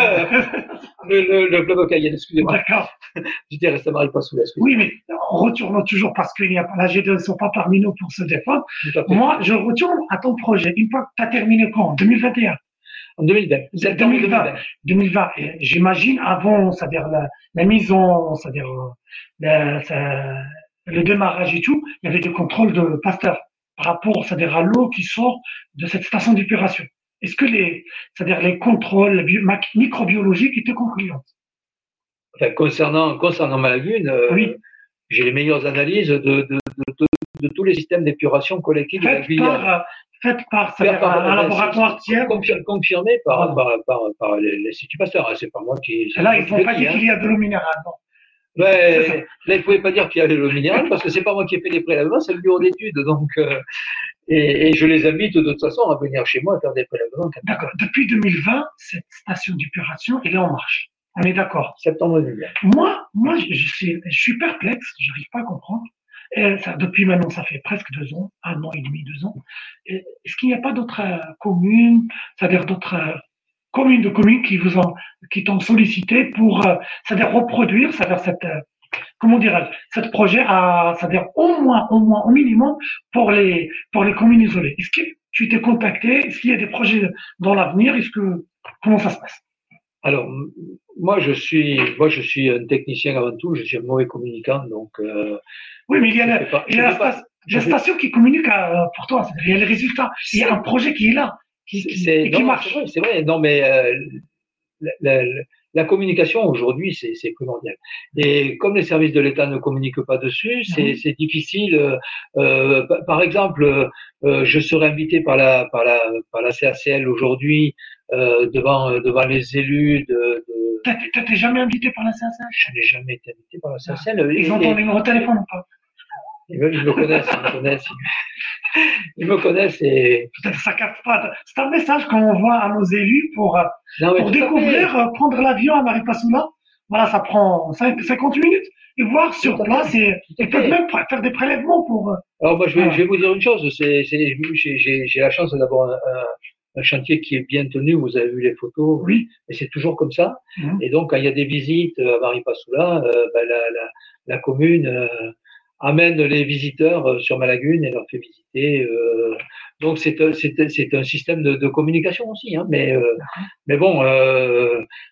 le, le, le club Cayenne, excusez-moi. D'accord. <laughs> Je dirais ça m'arrive pas sous la Oui, mais en retournant toujours parce qu'il n'y a pas, la G2 ne sont pas parmi nous pour se défendre. Moi, je retourne à ton projet. Une fois que tu as terminé quand? En 2021? En 2020. 2020. 2020. J'imagine avant, c'est-à-dire la, la, mise en, c'est-à-dire le démarrage et tout, il y avait des contrôles de Pasteur par rapport, c'est-à-dire à l'eau qui sort de cette station d'épuration. Est-ce que les, c'est-à-dire les contrôles microbiologiques étaient concluants? Enfin, concernant, concernant ma lagune, euh, oui. j'ai les meilleures analyses de, de, de, de tous les systèmes d'épuration collective de la Guyane. Faites par, par, par un laboratoire tiers. Confirmé par, par, par, par, l'Institut Pasteur. Hein, c'est pas moi qui. Là, ils vont pas dire qu'il y a de l'eau minérale. Non. Ouais, là, il ne pouvait pas dire qu'il y a de l'eau minérale parce que c'est pas moi qui ai fait les prélèvements, c'est le bureau d'études. Donc, euh, et, et, je les invite de toute façon à venir chez moi à faire des prélèvements. D'accord. Depuis 2020, cette station d'épuration, elle est en marche. On est d'accord. Septembre 2020. Moi, moi, je, suis, je suis perplexe. J'arrive pas à comprendre. Et ça, depuis maintenant, ça fait presque deux ans, un an et demi, deux ans. Est-ce qu'il n'y a pas d'autres euh, communes, c'est-à-dire d'autres euh, communes de communes qui vous ont, qui t'ont sollicité pour, euh, c'est-à-dire reproduire, c'est-à-dire cette, comment dirais cette projet à, c'est-à-dire au moins, au moins, au minimum pour les, pour les communes isolées. Est-ce que tu t'es contacté? Est-ce qu'il y a des projets dans l'avenir? Est-ce que, comment ça se passe? Alors, moi, je suis, moi, je suis un technicien avant tout. Je suis un mauvais communicant, donc. Euh, oui, mais il y a, la, il y a la, station qui communique à, pour toi. Il y a les résultats. Il y a un projet qui est là, qui, qui, et qui marche. C'est vrai, Non, mais euh, la, la, communication aujourd'hui, c'est primordial. Et comme les services de l'État ne communiquent pas dessus, c'est mhm. difficile. Euh, euh par exemple, euh, je serai invité par la par la par la CACL aujourd'hui euh, devant devant les élus de. de... T'es jamais invité par la CACL Je n'ai jamais été invité par la CACL. Ils ont ton numéro de téléphone ou pas? Ils me, connaissent, ils me connaissent. Ils me connaissent et. Peut-être ça capte pas. C'est un message qu'on envoie à nos élus pour, euh, pour découvrir, euh, prendre l'avion à Maripasoula. Voilà, ça prend 50 minutes et voir sur place et, et peut-être même faire des prélèvements pour. Euh, Alors moi, je vais, je vais vous dire une chose. C'est, j'ai la chance d'avoir un, un, chantier qui est bien tenu. Vous avez vu les photos. Oui. Et c'est toujours comme ça. Mhm. Et donc, quand il y a des visites à Maripasoula, euh, ben, la, la, la, commune amène les visiteurs euh, sur ma lagune et leur fait visiter. Euh, donc c'est c'est c'est un système de, de communication aussi, hein, mais euh, mais bon,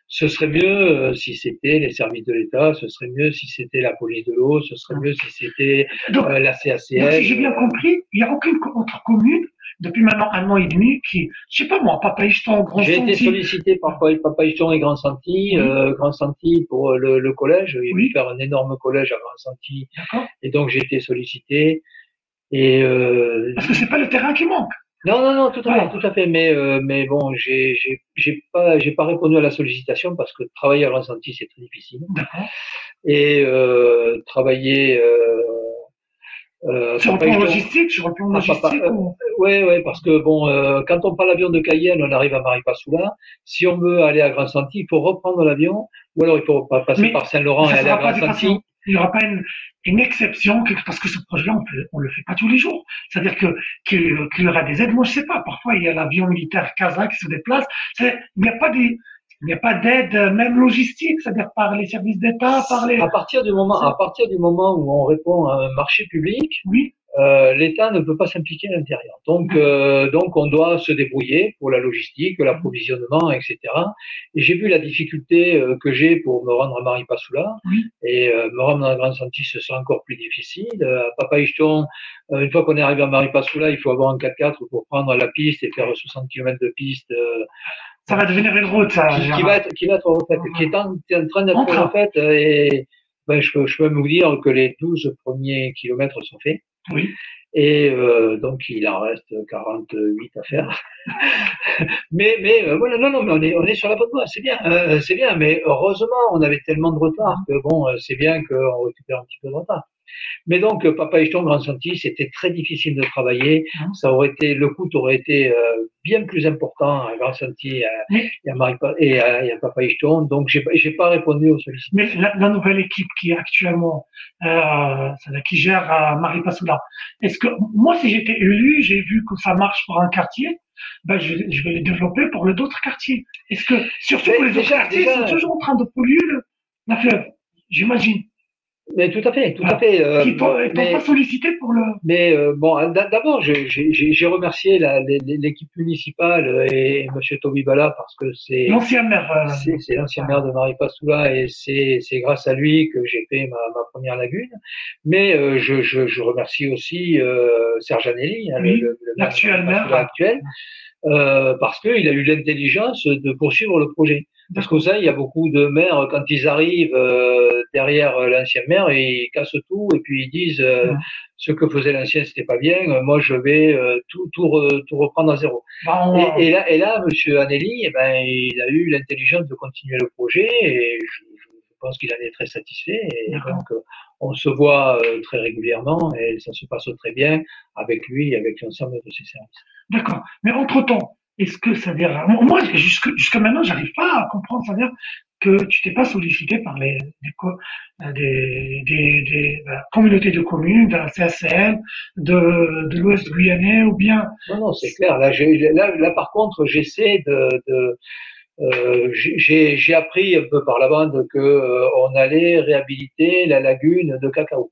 ce serait mieux si c'était les services de l'État, ce serait mieux si c'était la police de l'eau, ce serait mieux si c'était la CACF. si j'ai bien compris, il n'y a aucune autre commune depuis maintenant un an et demi qui, je sais pas moi, Papa Grand Santi. J'ai été sollicité par Papa et Grand Santi, Grand Santi pour le, collège. Il oui. faire un énorme collège à Grand Santi. Et donc j'ai été sollicité. Et euh, Parce que c'est pas le terrain qui manque. Non, non, non, tout à fait, tout à fait. Mais, euh, mais bon, j'ai, j'ai, pas, j'ai pas répondu à la sollicitation parce que travailler à Grand Santi c'est très difficile. Et euh, travailler euh, euh, sur le plan logistique, sur le plan logistique. Oui, oui, parce que bon, euh, quand on prend l'avion de Cayenne, on arrive à Maripasoula. Si on veut aller à Grand Santi, il faut reprendre l'avion, ou alors il faut passer par Saint-Laurent et aller à Grand Santi. Il n'y aura pas une, une, exception, parce que ce projet-là, on ne le fait pas tous les jours. C'est-à-dire que qu'il y aura des aides. Moi, je sais pas. Parfois, il y a l'avion militaire kazakh qui se déplace. Il n'y a pas des il n'y a pas d'aide, même logistique, c'est-à-dire par les services d'État, par les. À partir du moment, à partir du moment où on répond à un marché public, oui. Euh, l'État ne peut pas s'impliquer à l'intérieur. Donc, euh, donc, on doit se débrouiller pour la logistique, l'approvisionnement, etc. Et j'ai vu la difficulté euh, que j'ai pour me rendre à Maripasoula. Oui. Et euh, me rendre dans Grand Santi, ce sera encore plus difficile. À Papa Ichton, une fois qu'on est arrivé à Maripasoula, il faut avoir un 4x4 pour prendre la piste et faire 60 km de piste ça va devenir une route, ça. Qui, va être, qui va être refaite, qui est en, train d'être refaite. Et ben, je, peux, je peux vous dire que les 12 premiers kilomètres sont faits. Oui. Et euh, donc il en reste 48 à faire. <laughs> mais mais euh, voilà, non non, mais on est on est sur la bonne voie, c'est bien, euh, c'est bien. Mais heureusement, on avait tellement de retard que bon, euh, c'est bien qu'on récupère un petit peu de retard. Mais donc, euh, Papa Ichton Grand Santi, c'était très difficile de travailler. Hein? Ça aurait été, le coût aurait été euh, bien plus important à Grand Santi et à, et à, Papa Ichton. Donc, j'ai, j'ai pas répondu aux sollicitations. Mais la, nouvelle équipe qui est actuellement, euh, qui gère à Marie Passoula, est-ce que moi, si j'étais élu, j'ai vu que ça marche pour un quartier, ben je, je vais les développer pour les autres quartiers. Est-ce que, surtout que les autres quartiers sont toujours en train de polluer la fleuve, j'imagine. Mais tout à fait, tout à fait. Euh, Qui pas sollicité pour le. Mais euh, bon, d'abord, j'ai remercié l'équipe municipale et Monsieur Toby Bala parce que c'est l'ancien maire. Euh, c'est l'ancien maire de Maripasoula et c'est grâce à lui que j'ai fait ma, ma, première lagune. Mais euh, je, je, je, remercie aussi euh, Serge Anelli, hein, le, l'actuel maire actuel, euh, parce qu'il a eu l'intelligence de poursuivre le projet. Parce que ça, il y a beaucoup de maires, quand ils arrivent euh, derrière l'ancien maire, ils cassent tout et puis ils disent euh, ce que faisait l'ancien, c'était pas bien, moi je vais euh, tout, tout, tout, reprendre à zéro. et, et, là, et là, Monsieur Anelli, eh ben, il a eu l'intelligence de continuer le projet et je, je pense qu'il en est très satisfait. Et donc, on se voit très régulièrement et ça se passe très bien avec lui et avec l'ensemble de ses services. D'accord. Mais entre-temps, est-ce que ça veut dire moi jusque jusqu'à maintenant j'arrive pas à comprendre ça veut dire que tu t'es pas sollicité par les des, des, des, des communautés de communes, de la CACM, de, de l'Ouest guyanais ou bien Non non c'est clair là, là là par contre j'essaie de, de euh, j'ai appris un peu par la bande que euh, on allait réhabiliter la lagune de cacao.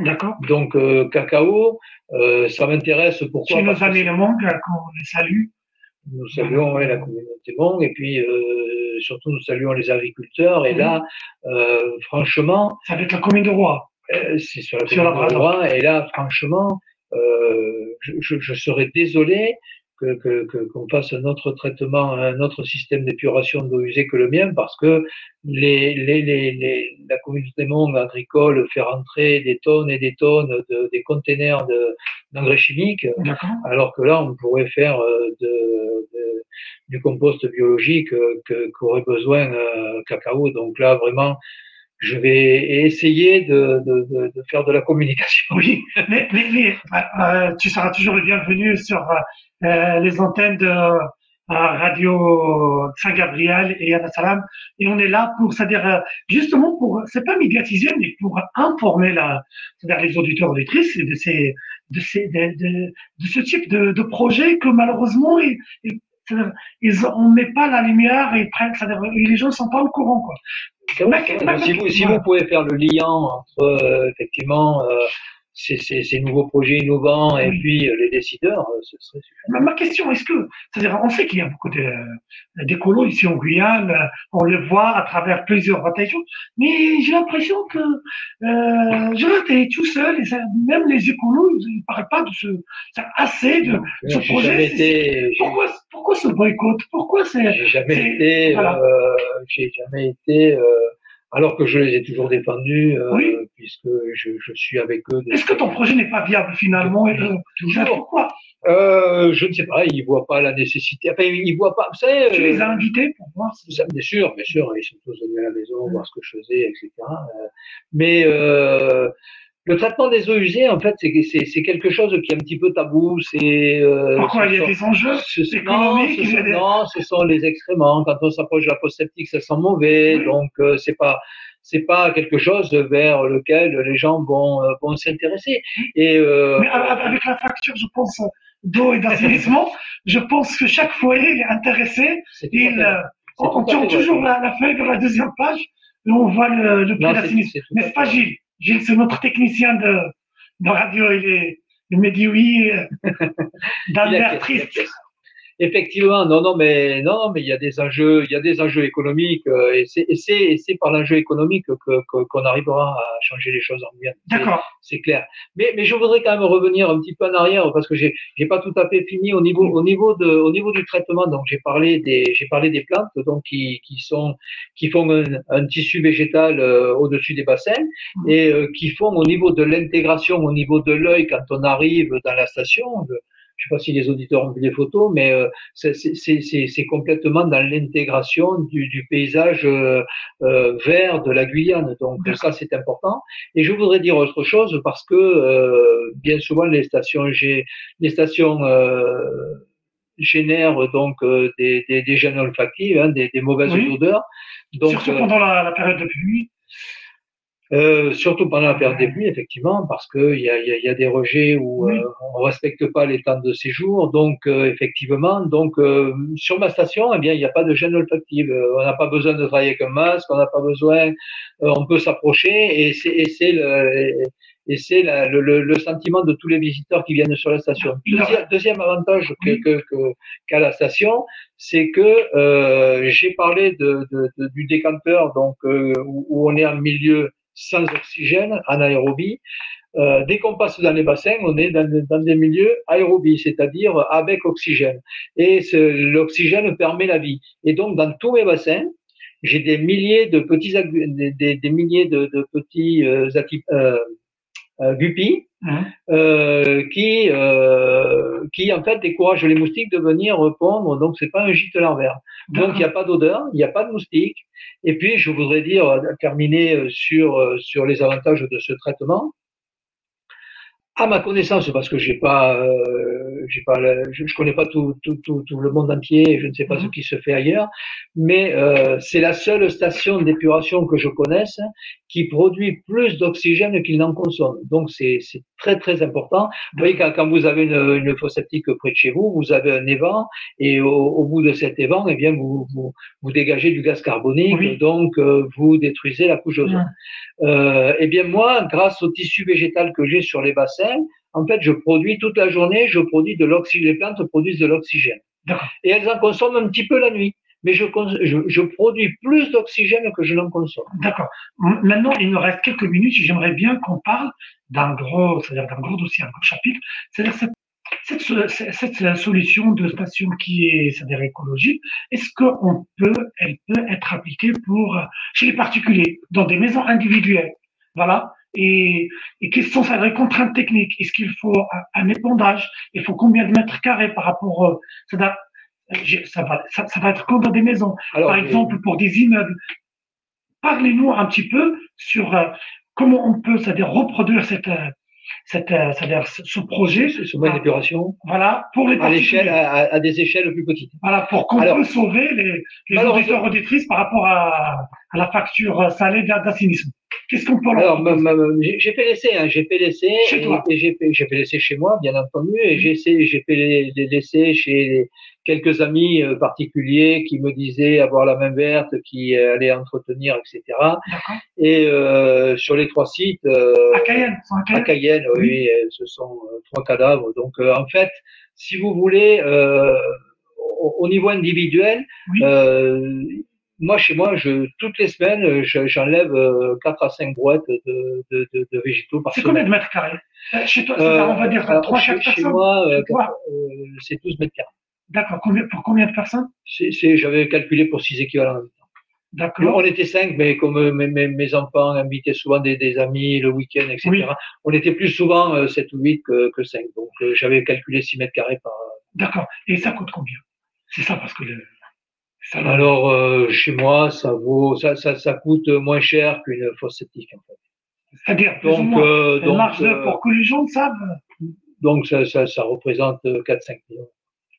D'accord. Donc euh, cacao, euh, ça m'intéresse pourquoi? Chez nos amis le monde, qu'on les salue. Nous saluons la communauté Hmong et puis euh, surtout nous saluons les agriculteurs. Et là, euh, franchement, ça va être la commune de Roi. Euh, c'est sur la commune de Roi. Et là, franchement, euh, je, je, je, serais désolé que qu'on fasse un autre traitement, un autre système d'épuration d'eau usée que le mien, parce que les, les, les, les la communauté monde agricole fait rentrer des tonnes et des tonnes de, des containers d'engrais chimiques, alors que là on pourrait faire euh, de, de du compost biologique que qu'aurait besoin euh, cacao. Donc là vraiment je vais essayer de, de, de, faire de la communication. Oui, mais, mais, euh, tu seras toujours le bienvenu sur euh, les antennes de euh, Radio Saint-Gabriel et Salam. Et on est là pour, c'est-à-dire euh, justement pour, c'est pas médiatiser, mais pour informer la, c'est-à-dire les auditeurs auditrices de ces, de ces, de, de, de ce type de, de projet que malheureusement ils, ils, on met pas la lumière et prennent, c'est-à-dire les gens sont pas au courant quoi. si, vous, si vous pouvez faire le lien entre effectivement ces, nouveaux projets innovants et puis euh, les décideurs, euh, ce serait suffisant. Ma question, est-ce que, c'est-à-dire, on sait qu'il y a beaucoup d'écolos ici en Guyane, euh, on le voit à travers plusieurs rotations, mais j'ai l'impression que euh, Jonathan est tout seul, et même les écolos, ils ne parlent pas de ce, assez de ce projet. Été, pourquoi, pourquoi ce boycott? Pourquoi c'est J'ai jamais été, euh, j'ai jamais été. Euh, alors que je les ai toujours défendus, euh, puisque je, je, suis avec eux. Est-ce que ton projet n'est pas viable finalement et Toujours. Pourquoi euh, Je ne sais pas, ils voient pas la nécessité. Enfin, ils voient pas. Vous savez, tu les as invités pour voir ça, Bien sûr, bien sûr, ils sont tous venus à la maison, voir ce que je faisais, etc. Mais euh, le traitement des eaux usées, en fait, c'est quelque chose qui est un petit peu tabou. C'est euh, pourquoi il y a des enjeux économiques non, ce sont, les excréments. Quand on s'approche de la post septique, ça sent mauvais. Donc euh, c'est pas c'est pas quelque chose vers lequel les gens vont euh, vont s'intéresser. Et euh, mais avec la facture, je pense d'eau et d'assainissement, <laughs> je pense que chaque foyer est intéressé. Il, euh, on tourne toujours la, la, feuille de la deuxième page et on voit le, le prix d'assainissement. N'est-ce pas, Gilles Gilles, c'est notre technicien de, de radio. Il, est, il me dit oui, <laughs> d'un triste. Effectivement, non, non, mais non, mais il y a des enjeux, il y a des enjeux économiques, euh, et c'est, et c'est, par l'enjeu économique que, qu'on arrivera à changer les choses en bien. D'accord. C'est, clair. Mais, mais je voudrais quand même revenir un petit peu en arrière parce que j'ai, j'ai pas tout à fait fini au niveau, au niveau de, au niveau du traitement. Donc j'ai parlé des, j'ai parlé des plantes, donc qui, qui sont, qui font un, tissu végétal euh, au-dessus des bassins et euh, qui font au niveau de l'intégration, au niveau de l'œil quand on arrive dans la station. De, je sais pas si les auditeurs ont vu des photos, mais euh, c'est complètement dans l'intégration du, du, paysage euh, euh, vert de la Guyane. Donc ça, c'est important. Et je voudrais dire autre chose parce que euh, bien souvent les stations, les stations génèrent donc des, des, des gènes olfactifs, hein, des, des, mauvaises odeurs. Donc, Surtout pendant la, la période de pluie. Euh, surtout pendant la période des pluies, effectivement, parce qu'il y a, y, a, y a des rejets où euh, on respecte pas les temps de séjour. Donc, euh, effectivement, donc euh, sur ma station, eh bien, il n'y a pas de gêne olfactive. on n'a pas besoin de travailler avec un masque, on n'a pas besoin, on peut s'approcher et c'est le et c'est le, le, le, sentiment de tous les visiteurs qui viennent sur la station. Deuxième, deuxième avantage qu'a que, que, la station, c'est que j'ai parlé de, de, du décanteur, donc où, où, on est en milieu sans oxygène, anaérobie. Euh, dès qu'on passe dans les bassins, on est dans, des milieux aérobies, c'est-à-dire avec oxygène. Et l'oxygène permet la vie. Et donc, dans tous mes bassins, j'ai des milliers de petits, des, milliers de, de petits euh, euh, euh guppies hein? Euh, qui, euh, qui en fait découragent les moustiques de venir pondre. Donc c'est pas un gîte larvaire. Donc il n'y a pas d'odeur, il n'y a pas de moustiques. Et puis je voudrais dire terminer sur sur les avantages de ce traitement. À ma connaissance, parce que j'ai pas, euh, j'ai pas, je, je, connais pas tout, tout, tout, tout, le monde entier, je ne sais pas ce mhm. qui se fait ailleurs, mais euh, c'est la seule station d'épuration que je connaisse qui produit plus d'oxygène qu'il n'en consomme. Donc c'est très très important. Vous voyez quand, quand vous avez une, une fosse septique près de chez vous, vous avez un évent et au, au bout de cet évent, eh bien vous vous, vous dégagez du gaz carbonique, donc euh, vous détruisez la couche d'ozone. Euh, eh bien moi, grâce au tissu végétal que j'ai sur les bassins en fait, je produis toute la journée, je produis de l'oxygène, les plantes produisent de l'oxygène. Et elles en consomment un petit peu la nuit. Mais je, je, produis plus d'oxygène que je n'en consomme. D'accord. Maintenant, il nous reste quelques minutes. J'aimerais bien qu'on parle d'un gros, c'est-à-dire d'un gros dossier, un gros chapitre. C'est-à-dire cette, cette, solution de station qui est, c'est-à-dire écologique. Est-ce qu'on peut, elle peut être appliquée pour chez les particuliers, dans des maisons individuelles? Voilà et, et quelles sont ces contraintes techniques Est-ce qu'il faut un, épondage? Il faut combien de mètres carrés par rapport euh, ça, va, ça, va, ça, va être comme dans des maisons. par exemple, pour des immeubles. Parlez-nous un petit peu sur euh, comment on peut, c'est-à-dire reproduire cette, euh, cette, c'est-à-dire ce projet, ce mode d'épuration. Voilà, pour les à l'échelle, à, des échelles plus petites. Voilà, pour qu'on puisse sauver les, les auditeurs auditrices par rapport à, à la facture salée d'assainissement. Qu'est-ce qu'on peut Alors, j'ai fait l'essai, hein, j'ai fait l'essai, et, j'ai l'essai chez moi, bien entendu, et j'ai j'ai fait l'essai chez quelques amis euh, particuliers qui me disaient avoir la main verte, qui allaient entretenir, etc. Et euh, sur les trois sites, euh, à Cayenne, à Cayenne, oui, ce sont trois cadavres. Donc en fait, si vous voulez, au, niveau individuel, moi, chez moi, je, toutes les semaines, j'enlève 4 à 5 boîtes de, de, de, de végétaux par semaine. C'est combien de mètres carrés? Chez toi, on va dire 3 chaque chez, personne Chez moi, c'est 12 mètres carrés. D'accord. Pour combien de personnes? J'avais calculé pour 6 équivalents D'accord. On était 5, mais comme mes, mes, mes, enfants invitaient souvent des, des amis le week-end, etc., on était plus souvent 7 ou 8 que, que 5. Donc, j'avais calculé 6 mètres carrés par. D'accord. Et ça coûte combien? C'est ça parce que le, alors euh, chez moi, ça vaut, ça, ça, ça coûte moins cher qu'une fosse septique en fait. C'est-à-dire donc, euh, donc marche euh, pour que les gens savent. Donc ça, ça, ça représente 4-5 millions.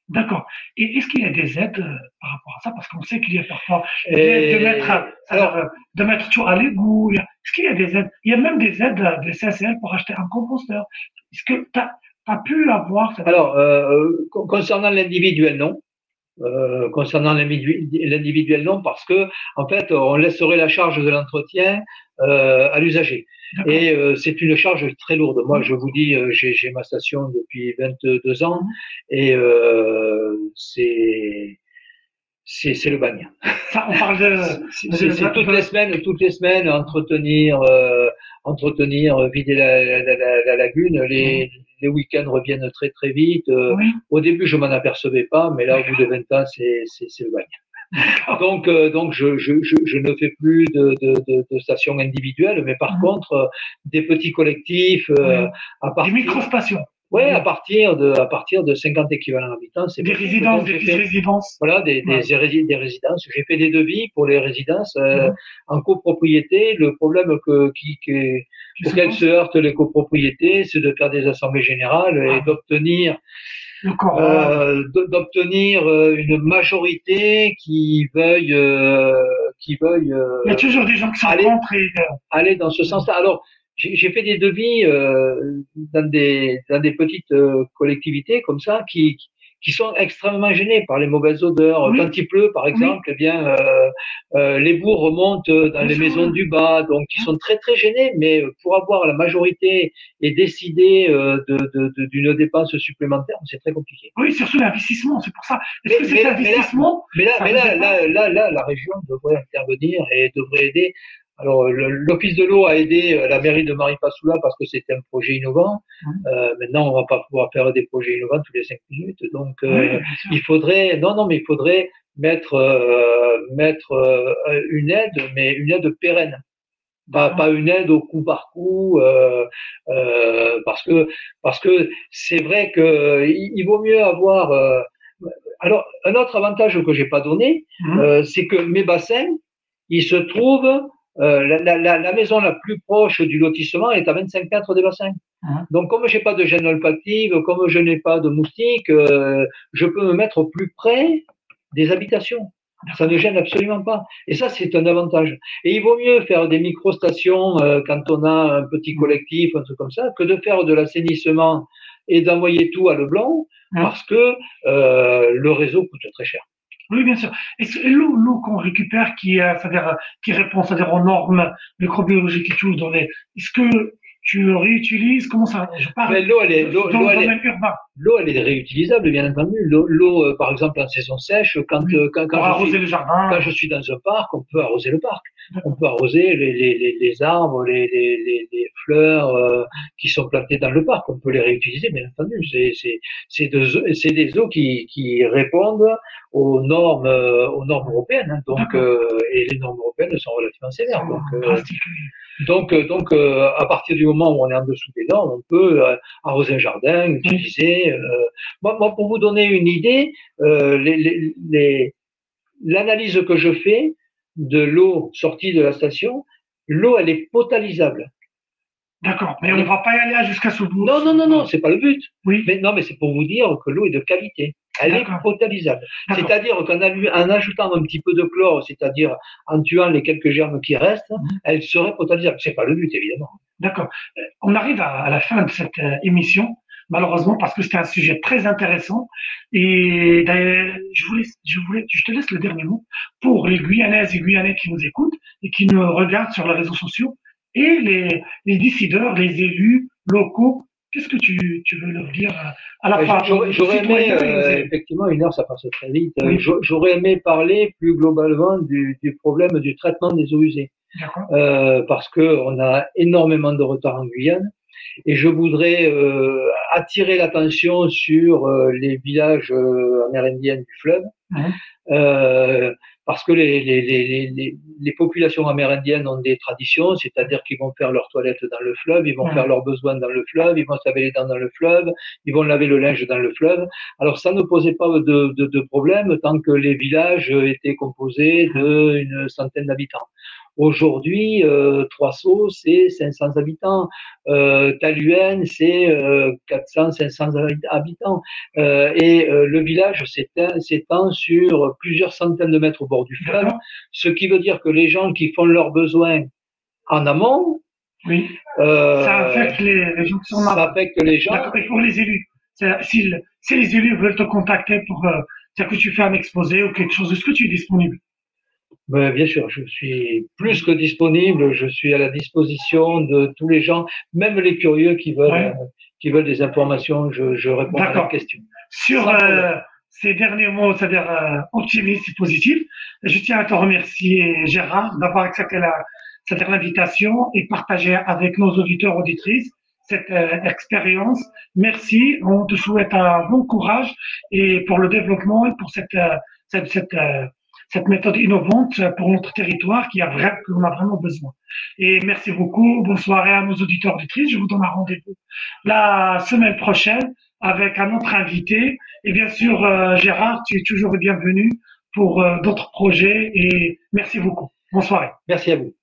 D'accord. Et est-ce qu'il y a des aides par rapport à ça? Parce qu'on sait qu'il y a parfois des aides de mettre, alors, de mettre tout à l'égout. Est-ce qu'il y a des aides? Il y a même des aides de CSL pour acheter un composteur. Est-ce que tu as, as, pu avoir Alors, euh, concernant l'individuel, non. Euh, concernant l'individuel, non, parce que en fait, on laisserait la charge de l'entretien euh, à l'usager. Et euh, c'est une charge très lourde. Moi, je vous dis, euh, j'ai ma station depuis 22 ans et euh, c'est c'est le bagne. Ça, on parle de. c'est toutes les semaines, toutes les semaines, entretenir, entretenir, vider la, la, la, la lagune. Les, les week-ends reviennent très très vite. Euh, au début, je m'en apercevais pas, mais là, au bout de 20 ans, c'est le bagne. Donc, euh, donc je, je, je, ne fais plus de, de, de, de stations individuelles, mais par mhm. contre, euh, des petits collectifs à partir. Des micro-stations. Oui, à partir de à partir de 50 équivalents habitants, c'est des résidences, des résidences. Voilà, des, des, des, résidences. J'ai fait des devis pour les résidences euh, en copropriété. Le problème que qui, qui auquel se heurtent les copropriétés, c'est de faire des assemblées générales et d'obtenir euh, d'obtenir euh, une majorité qui veuille euh, qui veuille euh, Il y a toujours des gens qui sont aller, contre aller dans ce sens-là. Alors j'ai fait des devis euh, dans, des, dans des petites euh, collectivités comme ça qui, qui sont extrêmement gênés par les mauvaises odeurs. Quand il pleut, par exemple, eh bien, euh, euh, les bouts remontent dans les maisons du bas, donc ils sont très très gênés. Mais pour avoir la majorité et décider euh, d'une de, de, dépense supplémentaire, c'est très compliqué. Oui, surtout l'investissement, c'est pour ça. Est-ce que c'est l'investissement Mais là, mais là, là, là, là, la région devrait intervenir et devrait aider alors, l'Office de l'eau a aidé euh, la mairie de Maripasoula parce que c'était un projet innovant. Mmh. Euh, maintenant, on va pas pouvoir faire des projets innovants tous les cinq minutes. Donc, euh, il faudrait, non, non, mais il faudrait mettre, euh, mettre une aide, mais une aide pérenne. Pas, pas une aide au coup par coup, parce que parce que c'est vrai que il, vaut mieux avoir. alors, un autre avantage que j'ai pas donné, mmh. c'est que mes bassins, ils se trouvent euh, la, la, la, maison la plus proche du lotissement est à 25 mètres des bassins. Ah. Donc, comme j'ai pas de gêne olfactive, comme je n'ai pas de moustiques, euh, je peux me mettre au plus près des habitations. Ça ne gêne absolument pas. Et ça, c'est un avantage. Et il vaut mieux faire des micro-stations euh, quand on a un petit collectif, un truc comme ça, que de faire de l'assainissement et d'envoyer tout à Leblanc, ah. parce que le réseau coûte très cher. Oui, bien sûr. Et l'eau, l'eau qu'on récupère qui, qui répond, c'est-à-dire aux normes microbiologiques et tout, dans les, est-ce que tu réutilises Comment ça Je parle l'eau, elle est, l'eau, elle est, l'eau, elle est réutilisable, bien entendu. L'eau, l'eau euh, par exemple, en saison sèche, quand, euh, quand, quand, je suis, le jardin. quand je suis dans un parc, on peut arroser le parc. On peut arroser les, les, les, les arbres, les, les, les fleurs euh, qui sont plantées dans le parc. On peut les réutiliser, bien entendu. C'est, c'est, c'est, de, des eaux qui, qui répondent aux normes, aux normes européennes. Hein. donc, et les normes européennes sont relativement sévères. Donc, euh, donc euh, à partir du moment où on est en dessous des normes, on peut euh, arroser un jardin, utiliser. Moi, moi, pour vous donner une idée, l'analyse que je fais de l'eau sortie de la station, l'eau, elle est potalisable. D'accord, mais on ne va pas y aller jusqu'à ce bout. Non, non, non, non, c'est pas le but. Oui. Mais non, mais c'est pour vous dire que l'eau est de qualité. Elle est potalisable. C'est-à-dire qu'en en ajoutant un petit peu de chlore, c'est-à-dire en tuant les quelques germes qui restent, mhm. elle serait potalisable. C'est pas le but, évidemment. D'accord. Euh, on arrive à, la fin de cette euh, émission. malheureusement, parce que c'était un sujet très intéressant. Et je, voulais, je, voulais, je te laisse le dernier mot pour les Guyanaises et Guyanais qui nous écoutent et qui nous regardent sur les réseaux sociaux et les, les décideurs, les élus locaux Qu'est-ce que tu, tu, veux leur dire à la fin? J'aurais aimé, euh, effectivement, une heure, ça passe très vite. J'aurais aimé parler plus globalement du, du, problème du traitement des eaux usées. Euh, parce qu'on a énormément de retard en Guyane. Et je voudrais euh, attirer l'attention sur euh, les villages euh, amérindiens du fleuve, euh, parce que les, les, les, les, populations amérindiennes ont des traditions, c'est-à-dire qu'ils vont faire leurs toilettes dans le fleuve, ils vont faire leurs besoins dans le fleuve, ils vont se laver les dents dans le fleuve, ils vont laver le linge dans le fleuve. Alors ça ne posait pas de, de, de problème tant que les villages étaient composés d'une centaine d'habitants. Aujourd'hui, euh, Trois-Sceaux, c'est 500 habitants. Euh, Taluen, c'est euh, 400, 500 habitants. Euh, et euh, le village s'étend sur plusieurs centaines de mètres au bord du fleuve, ce qui veut dire que les gens qui font leurs besoins en amont, oui. ça affecte les, les gens qui sont Ça affecte les gens. Et pour les élus, si, si les élus veulent te contacter pour dire que tu fais un exposé ou quelque chose, est-ce que tu es disponible? Ben, bien sûr, je suis plus que disponible. Je suis à la disposition de tous les gens, même les curieux qui veulent, qui veulent des informations. Je, je réponds à leurs questions. Sur euh, ces derniers mots, c'est-à-dire euh, optimistes et positifs, je tiens à te remercier, Gérard, d'avoir accepté la, cette invitation et partagé avec nos auditeurs auditrices cette euh, expérience. Merci. On te souhaite un bon courage et pour le développement et pour cette, euh, cette, cette cette méthode innovante pour notre territoire qui a vraiment, qu'on a vraiment besoin. Et merci beaucoup. Bonsoir à nos auditeurs auditrices. Je vous donne un rendez-vous la semaine prochaine avec un autre invité. Et bien sûr, euh, Gérard, tu es toujours le bienvenu pour euh, d'autres projets et merci beaucoup. Bonsoir. Merci à vous.